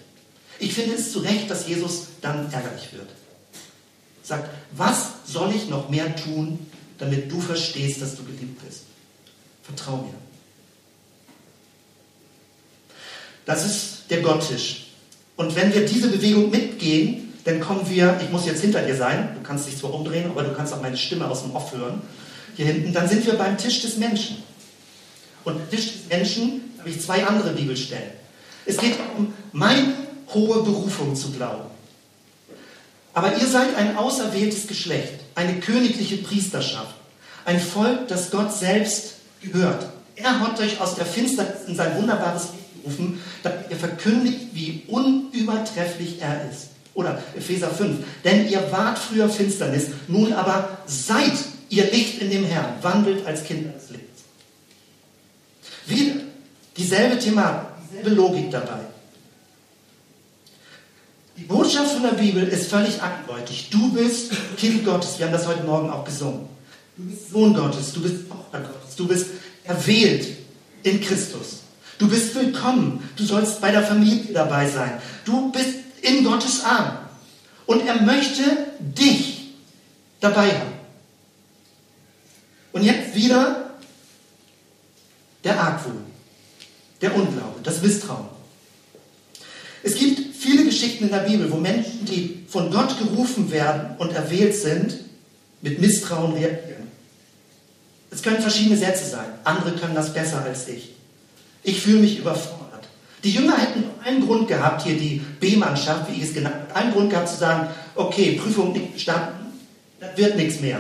Ich finde es zu Recht, dass Jesus dann ärgerlich wird. Sagt, was soll ich noch mehr tun, damit du verstehst, dass du geliebt bist? Vertrau mir. Das ist der Gotttisch. Und wenn wir diese Bewegung mitgehen, dann kommen wir, ich muss jetzt hinter dir sein, du kannst dich zwar umdrehen, aber du kannst auch meine Stimme aus dem Off hören, hier hinten, dann sind wir beim Tisch des Menschen. Und Tisch des Menschen habe ich zwei andere Bibelstellen. Es geht um meine hohe Berufung zu glauben. Aber ihr seid ein auserwähltes Geschlecht, eine königliche Priesterschaft, ein Volk, das Gott selbst gehört. Er hat euch aus der Finsternis in sein wunderbares Gerufen, damit ihr verkündigt, wie unübertrefflich er ist. Oder Epheser 5. Denn ihr wart früher Finsternis, nun aber seid ihr Licht in dem Herrn, wandelt als Kinder des Lichts. Wieder dieselbe Thematik, dieselbe Logik dabei. Die Botschaft von der Bibel ist völlig eindeutig. Du bist Kind Gottes. Wir haben das heute Morgen auch gesungen. Du bist Sohn Gottes. Du bist Tochter Gottes. Du bist erwählt in Christus. Du bist willkommen. Du sollst bei der Familie dabei sein. Du bist in Gottes Arm. Und er möchte dich dabei haben. Und jetzt wieder der Argwohn, der Unglaube, das Misstrauen. Es gibt viele Geschichten in der Bibel, wo Menschen, die von Gott gerufen werden und erwählt sind, mit Misstrauen reagieren. Es können verschiedene Sätze sein. Andere können das besser als ich. Ich fühle mich überfordert. Die Jünger hätten einen Grund gehabt, hier die B-Mannschaft, wie ich es genannt habe, einen Grund gehabt zu sagen, okay, Prüfung nicht bestanden, das wird nichts mehr.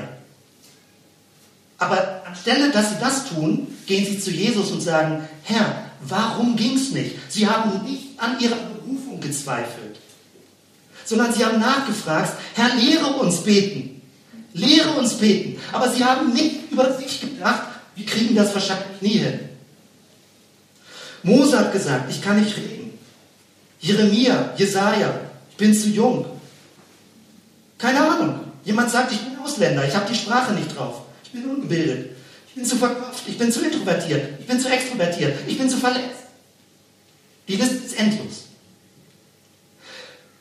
Aber anstelle, dass sie das tun, gehen sie zu Jesus und sagen, Herr, warum ging es nicht? Sie haben nicht an ihrer Berufung gezweifelt, sondern sie haben nachgefragt, Herr, lehre uns beten. Lehre uns beten. Aber sie haben nicht über sich gedacht, wir kriegen das wahrscheinlich nie hin. Mose hat gesagt, ich kann nicht reden. Jeremia, Jesaja, ich bin zu jung. Keine Ahnung. Jemand sagt, ich bin Ausländer, ich habe die Sprache nicht drauf. Ich bin ungebildet. Ich bin zu verkopft. Ich bin zu introvertiert. Ich bin zu extrovertiert. Ich bin zu verletzt. Die Liste ist endlos.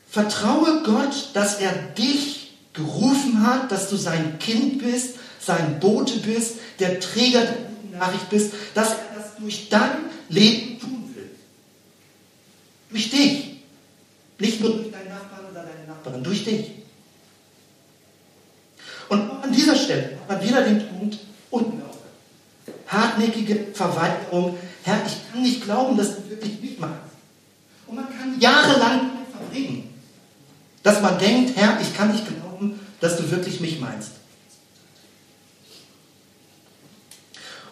Vertraue Gott, dass er dich gerufen hat, dass du sein Kind bist, sein Bote bist, der Träger der Nachricht bist, dass er das durch dein Leben tun will. Durch dich. Nicht nur durch deinen Nachbarn oder deine Nachbarin, durch dich. Und an dieser Stelle hat wieder den Punkt Unglaube. Hartnäckige Verweigerung. Herr, ich kann nicht glauben, dass du wirklich mitmachst. Und man kann jahrelang verbringen. Dass man denkt, Herr, ich kann nicht glauben, dass du wirklich mich meinst.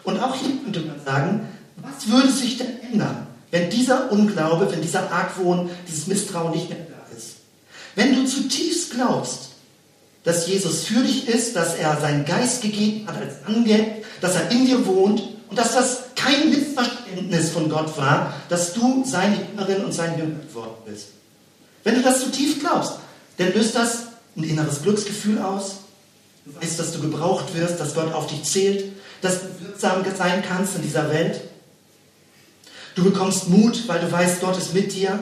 Und auch hier könnte man sagen, was würde sich denn ändern, wenn dieser Unglaube, wenn dieser Argwohn, dieses Misstrauen nicht mehr da ist? Wenn du zutiefst glaubst, dass Jesus für dich ist, dass er seinen Geist gegeben hat als Angelb, dass er in dir wohnt und dass das kein Missverständnis von Gott war, dass du seine Jüngerin und sein Jünger geworden bist. Wenn du das zutiefst glaubst, dann löst das ein inneres Glücksgefühl aus. Du weißt, dass du gebraucht wirst, dass Gott auf dich zählt, dass du wirksam sein kannst in dieser Welt. Du bekommst Mut, weil du weißt, Gott ist mit dir.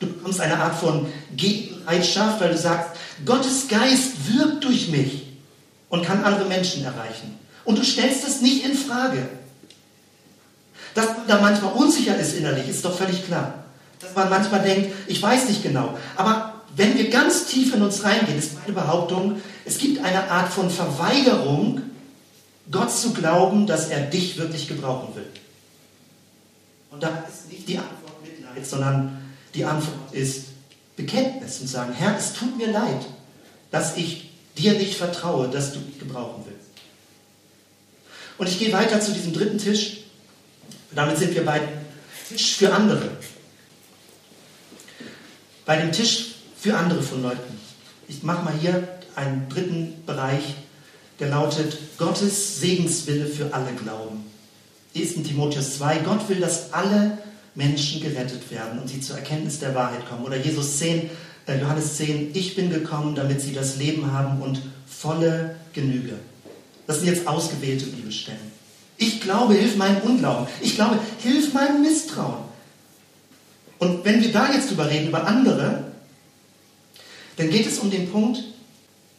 Du bekommst eine Art von Gegenbereitschaft, weil du sagst, Gottes Geist wirkt durch mich und kann andere Menschen erreichen. Und du stellst es nicht in Frage. Dass man da manchmal unsicher ist innerlich, ist doch völlig klar. Dass man manchmal denkt, ich weiß nicht genau. Aber wenn wir ganz tief in uns reingehen, ist meine Behauptung, es gibt eine Art von Verweigerung, Gott zu glauben, dass er dich wirklich gebrauchen will. Und da ist nicht die Antwort Mitleid, sondern die Antwort ist Bekenntnis und sagen, Herr, es tut mir leid, dass ich dir nicht vertraue, dass du mich gebrauchen willst. Und ich gehe weiter zu diesem dritten Tisch. Damit sind wir bei Tisch für andere. Bei dem Tisch für andere von Leuten. Ich mache mal hier einen dritten Bereich, der lautet Gottes Segenswille für alle Glauben. 1. Timotheus 2, Gott will, dass alle Menschen gerettet werden und sie zur Erkenntnis der Wahrheit kommen. Oder Jesus 10, äh, Johannes 10, ich bin gekommen, damit sie das Leben haben und volle Genüge. Das sind jetzt ausgewählte Bibelstellen. Ich glaube, hilf meinem Unglauben. Ich glaube, hilf meinem Misstrauen. Und wenn wir da jetzt drüber reden, über andere, dann geht es um den Punkt,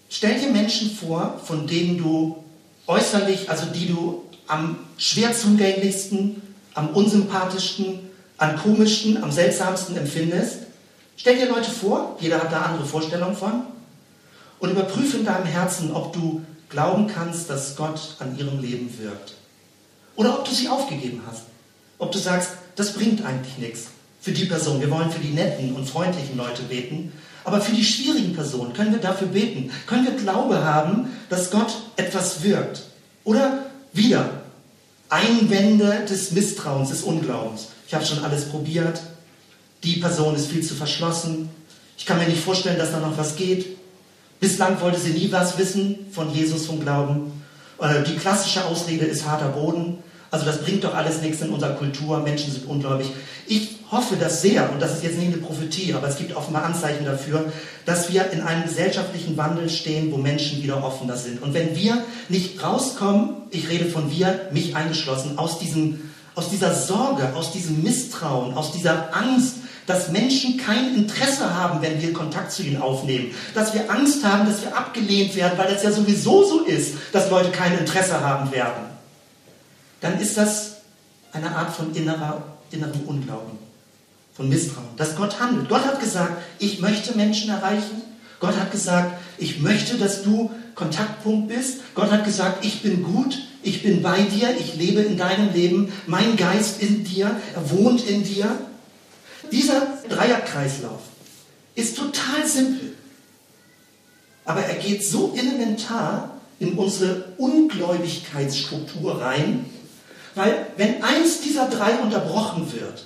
stell dir Menschen vor, von denen du äußerlich, also die du am schwer zugänglichsten, am unsympathischsten, am komischsten, am seltsamsten empfindest. Stell dir Leute vor, jeder hat da andere Vorstellungen von, und überprüfe in deinem Herzen, ob du glauben kannst, dass Gott an ihrem Leben wirkt. Oder ob du sie aufgegeben hast. Ob du sagst, das bringt eigentlich nichts für die Person. Wir wollen für die netten und freundlichen Leute beten. Aber für die schwierigen Personen können wir dafür beten. Können wir Glaube haben, dass Gott etwas wirkt. Oder wieder Einwände des Misstrauens, des Unglaubens. Ich habe schon alles probiert. Die Person ist viel zu verschlossen. Ich kann mir nicht vorstellen, dass da noch was geht. Bislang wollte sie nie was wissen von Jesus, vom Glauben. Äh, die klassische Ausrede ist harter Boden. Also das bringt doch alles nichts in unserer Kultur. Menschen sind ungläubig. Ich hoffe das sehr, und das ist jetzt nicht eine Prophetie, aber es gibt offenbar Anzeichen dafür, dass wir in einem gesellschaftlichen Wandel stehen, wo Menschen wieder offener sind. Und wenn wir nicht rauskommen, ich rede von wir, mich eingeschlossen, aus, diesem, aus dieser Sorge, aus diesem Misstrauen, aus dieser Angst, dass Menschen kein Interesse haben, wenn wir Kontakt zu ihnen aufnehmen. Dass wir Angst haben, dass wir abgelehnt werden, weil es ja sowieso so ist, dass Leute kein Interesse haben werden. Dann ist das eine Art von innerer, innerem Unglauben, von Misstrauen, dass Gott handelt. Gott hat gesagt, ich möchte Menschen erreichen. Gott hat gesagt, ich möchte, dass du Kontaktpunkt bist. Gott hat gesagt, ich bin gut, ich bin bei dir, ich lebe in deinem Leben, mein Geist in dir, er wohnt in dir. Dieser Dreierkreislauf ist total simpel, aber er geht so elementar in unsere Ungläubigkeitsstruktur rein, weil wenn eins dieser drei unterbrochen wird,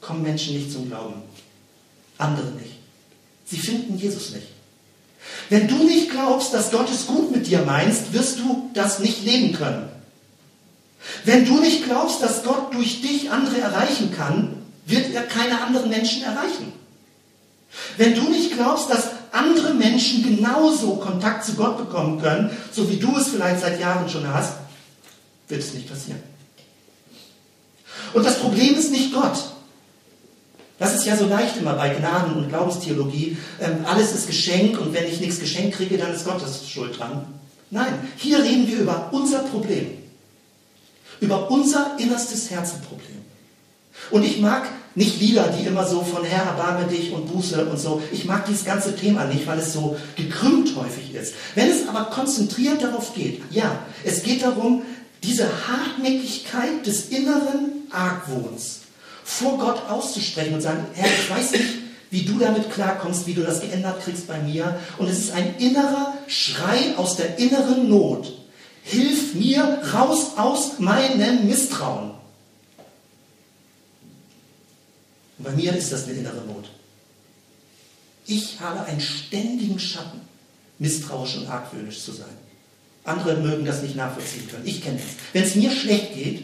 kommen Menschen nicht zum Glauben. Andere nicht. Sie finden Jesus nicht. Wenn du nicht glaubst, dass Gott es gut mit dir meinst, wirst du das nicht leben können. Wenn du nicht glaubst, dass Gott durch dich andere erreichen kann, wird er keine anderen Menschen erreichen. Wenn du nicht glaubst, dass andere Menschen genauso Kontakt zu Gott bekommen können, so wie du es vielleicht seit Jahren schon hast, wird es nicht passieren. Und das Problem ist nicht Gott. Das ist ja so leicht immer bei Gnaden- und Glaubenstheologie. Ähm, alles ist Geschenk und wenn ich nichts geschenkt kriege, dann ist Gottes Schuld dran. Nein, hier reden wir über unser Problem. Über unser innerstes Herzenproblem. Und ich mag nicht Lieder, die immer so von Herr, erbarme dich und Buße und so. Ich mag dieses ganze Thema nicht, weil es so gekrümmt häufig ist. Wenn es aber konzentriert darauf geht, ja, es geht darum, diese Hartnäckigkeit des inneren Argwohns vor Gott auszusprechen und sagen, Herr, ich weiß nicht, wie du damit klarkommst, wie du das geändert kriegst bei mir. Und es ist ein innerer Schrei aus der inneren Not. Hilf mir raus aus meinem Misstrauen. Und bei mir ist das eine innere Not. Ich habe einen ständigen Schatten, misstrauisch und argwöhnisch zu sein. Andere mögen das nicht nachvollziehen können. Ich kenne das. Wenn es mir schlecht geht,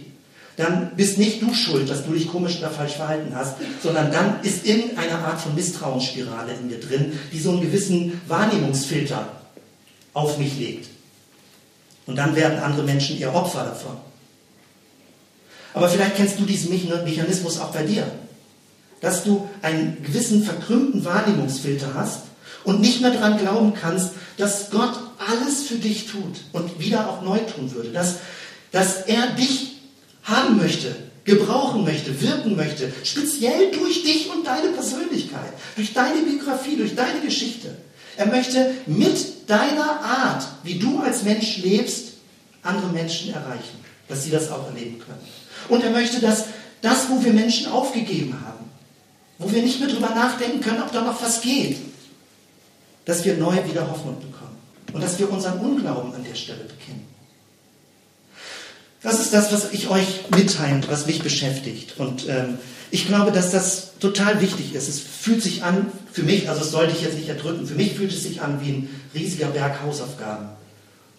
dann bist nicht du schuld, dass du dich komisch oder falsch verhalten hast, sondern dann ist irgendeine Art von Misstrauensspirale in mir drin, die so einen gewissen Wahrnehmungsfilter auf mich legt. Und dann werden andere Menschen ihr Opfer davon. Aber vielleicht kennst du diesen Mechanismus auch bei dir, dass du einen gewissen verkrümmten Wahrnehmungsfilter hast und nicht mehr daran glauben kannst, dass Gott alles für dich tut und wieder auch neu tun würde, dass, dass er dich haben möchte, gebrauchen möchte, wirken möchte, speziell durch dich und deine Persönlichkeit, durch deine Biografie, durch deine Geschichte. Er möchte mit deiner Art, wie du als Mensch lebst, andere Menschen erreichen, dass sie das auch erleben können. Und er möchte, dass das, wo wir Menschen aufgegeben haben, wo wir nicht mehr drüber nachdenken können, ob da noch was geht, dass wir neu wieder Hoffnung bekommen und dass wir unseren Unglauben an der Stelle bekennen. Das ist das, was ich euch mitteilen, was mich beschäftigt. Und ähm, ich glaube, dass das total wichtig ist. Es fühlt sich an, für mich, also das sollte ich jetzt nicht erdrücken, für mich fühlt es sich an wie ein riesiger Berg Hausaufgaben.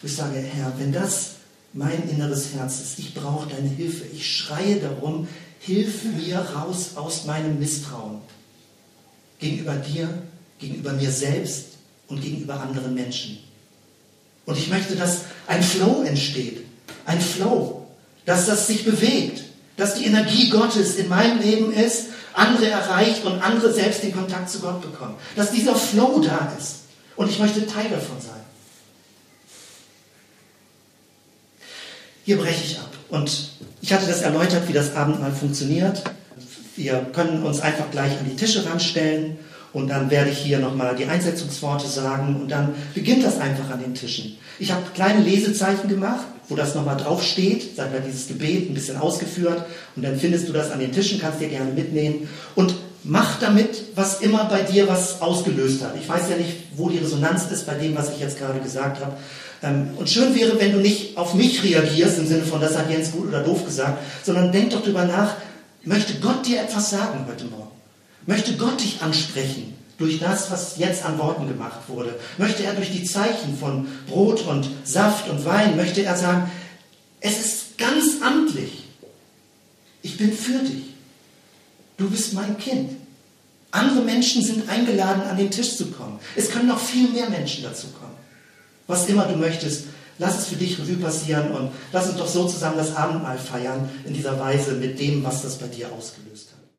Ich sage, Herr, wenn das mein inneres Herz ist, ich brauche deine Hilfe. Ich schreie darum, hilf mir raus aus meinem Misstrauen. Gegenüber dir, gegenüber mir selbst und gegenüber anderen Menschen. Und ich möchte, dass ein Flow entsteht. Ein Flow. Dass das sich bewegt. Dass die Energie Gottes in meinem Leben ist, andere erreicht und andere selbst den Kontakt zu Gott bekommen. Dass dieser Flow da ist. Und ich möchte Teil davon sein. Hier breche ich ab. Und ich hatte das erläutert, wie das Abendmahl funktioniert. Wir können uns einfach gleich an die Tische ranstellen und dann werde ich hier nochmal die Einsetzungsworte sagen und dann beginnt das einfach an den Tischen. Ich habe kleine Lesezeichen gemacht, wo das nochmal drauf steht, wir dieses Gebet ein bisschen ausgeführt und dann findest du das an den Tischen, kannst dir gerne mitnehmen und mach damit, was immer bei dir was ausgelöst hat. Ich weiß ja nicht, wo die Resonanz ist bei dem, was ich jetzt gerade gesagt habe. Ähm, und schön wäre, wenn du nicht auf mich reagierst, im Sinne von, das hat Jens gut oder doof gesagt, sondern denk doch drüber nach, möchte Gott dir etwas sagen heute Morgen? Möchte Gott dich ansprechen durch das, was jetzt an Worten gemacht wurde? Möchte er durch die Zeichen von Brot und Saft und Wein, möchte er sagen, es ist ganz amtlich. Ich bin für dich. Du bist mein Kind. Andere Menschen sind eingeladen, an den Tisch zu kommen. Es können noch viel mehr Menschen dazu kommen. Was immer du möchtest, lass es für dich Revue passieren und lass uns doch so zusammen das Abendmahl feiern in dieser Weise mit dem, was das bei dir ausgelöst hat.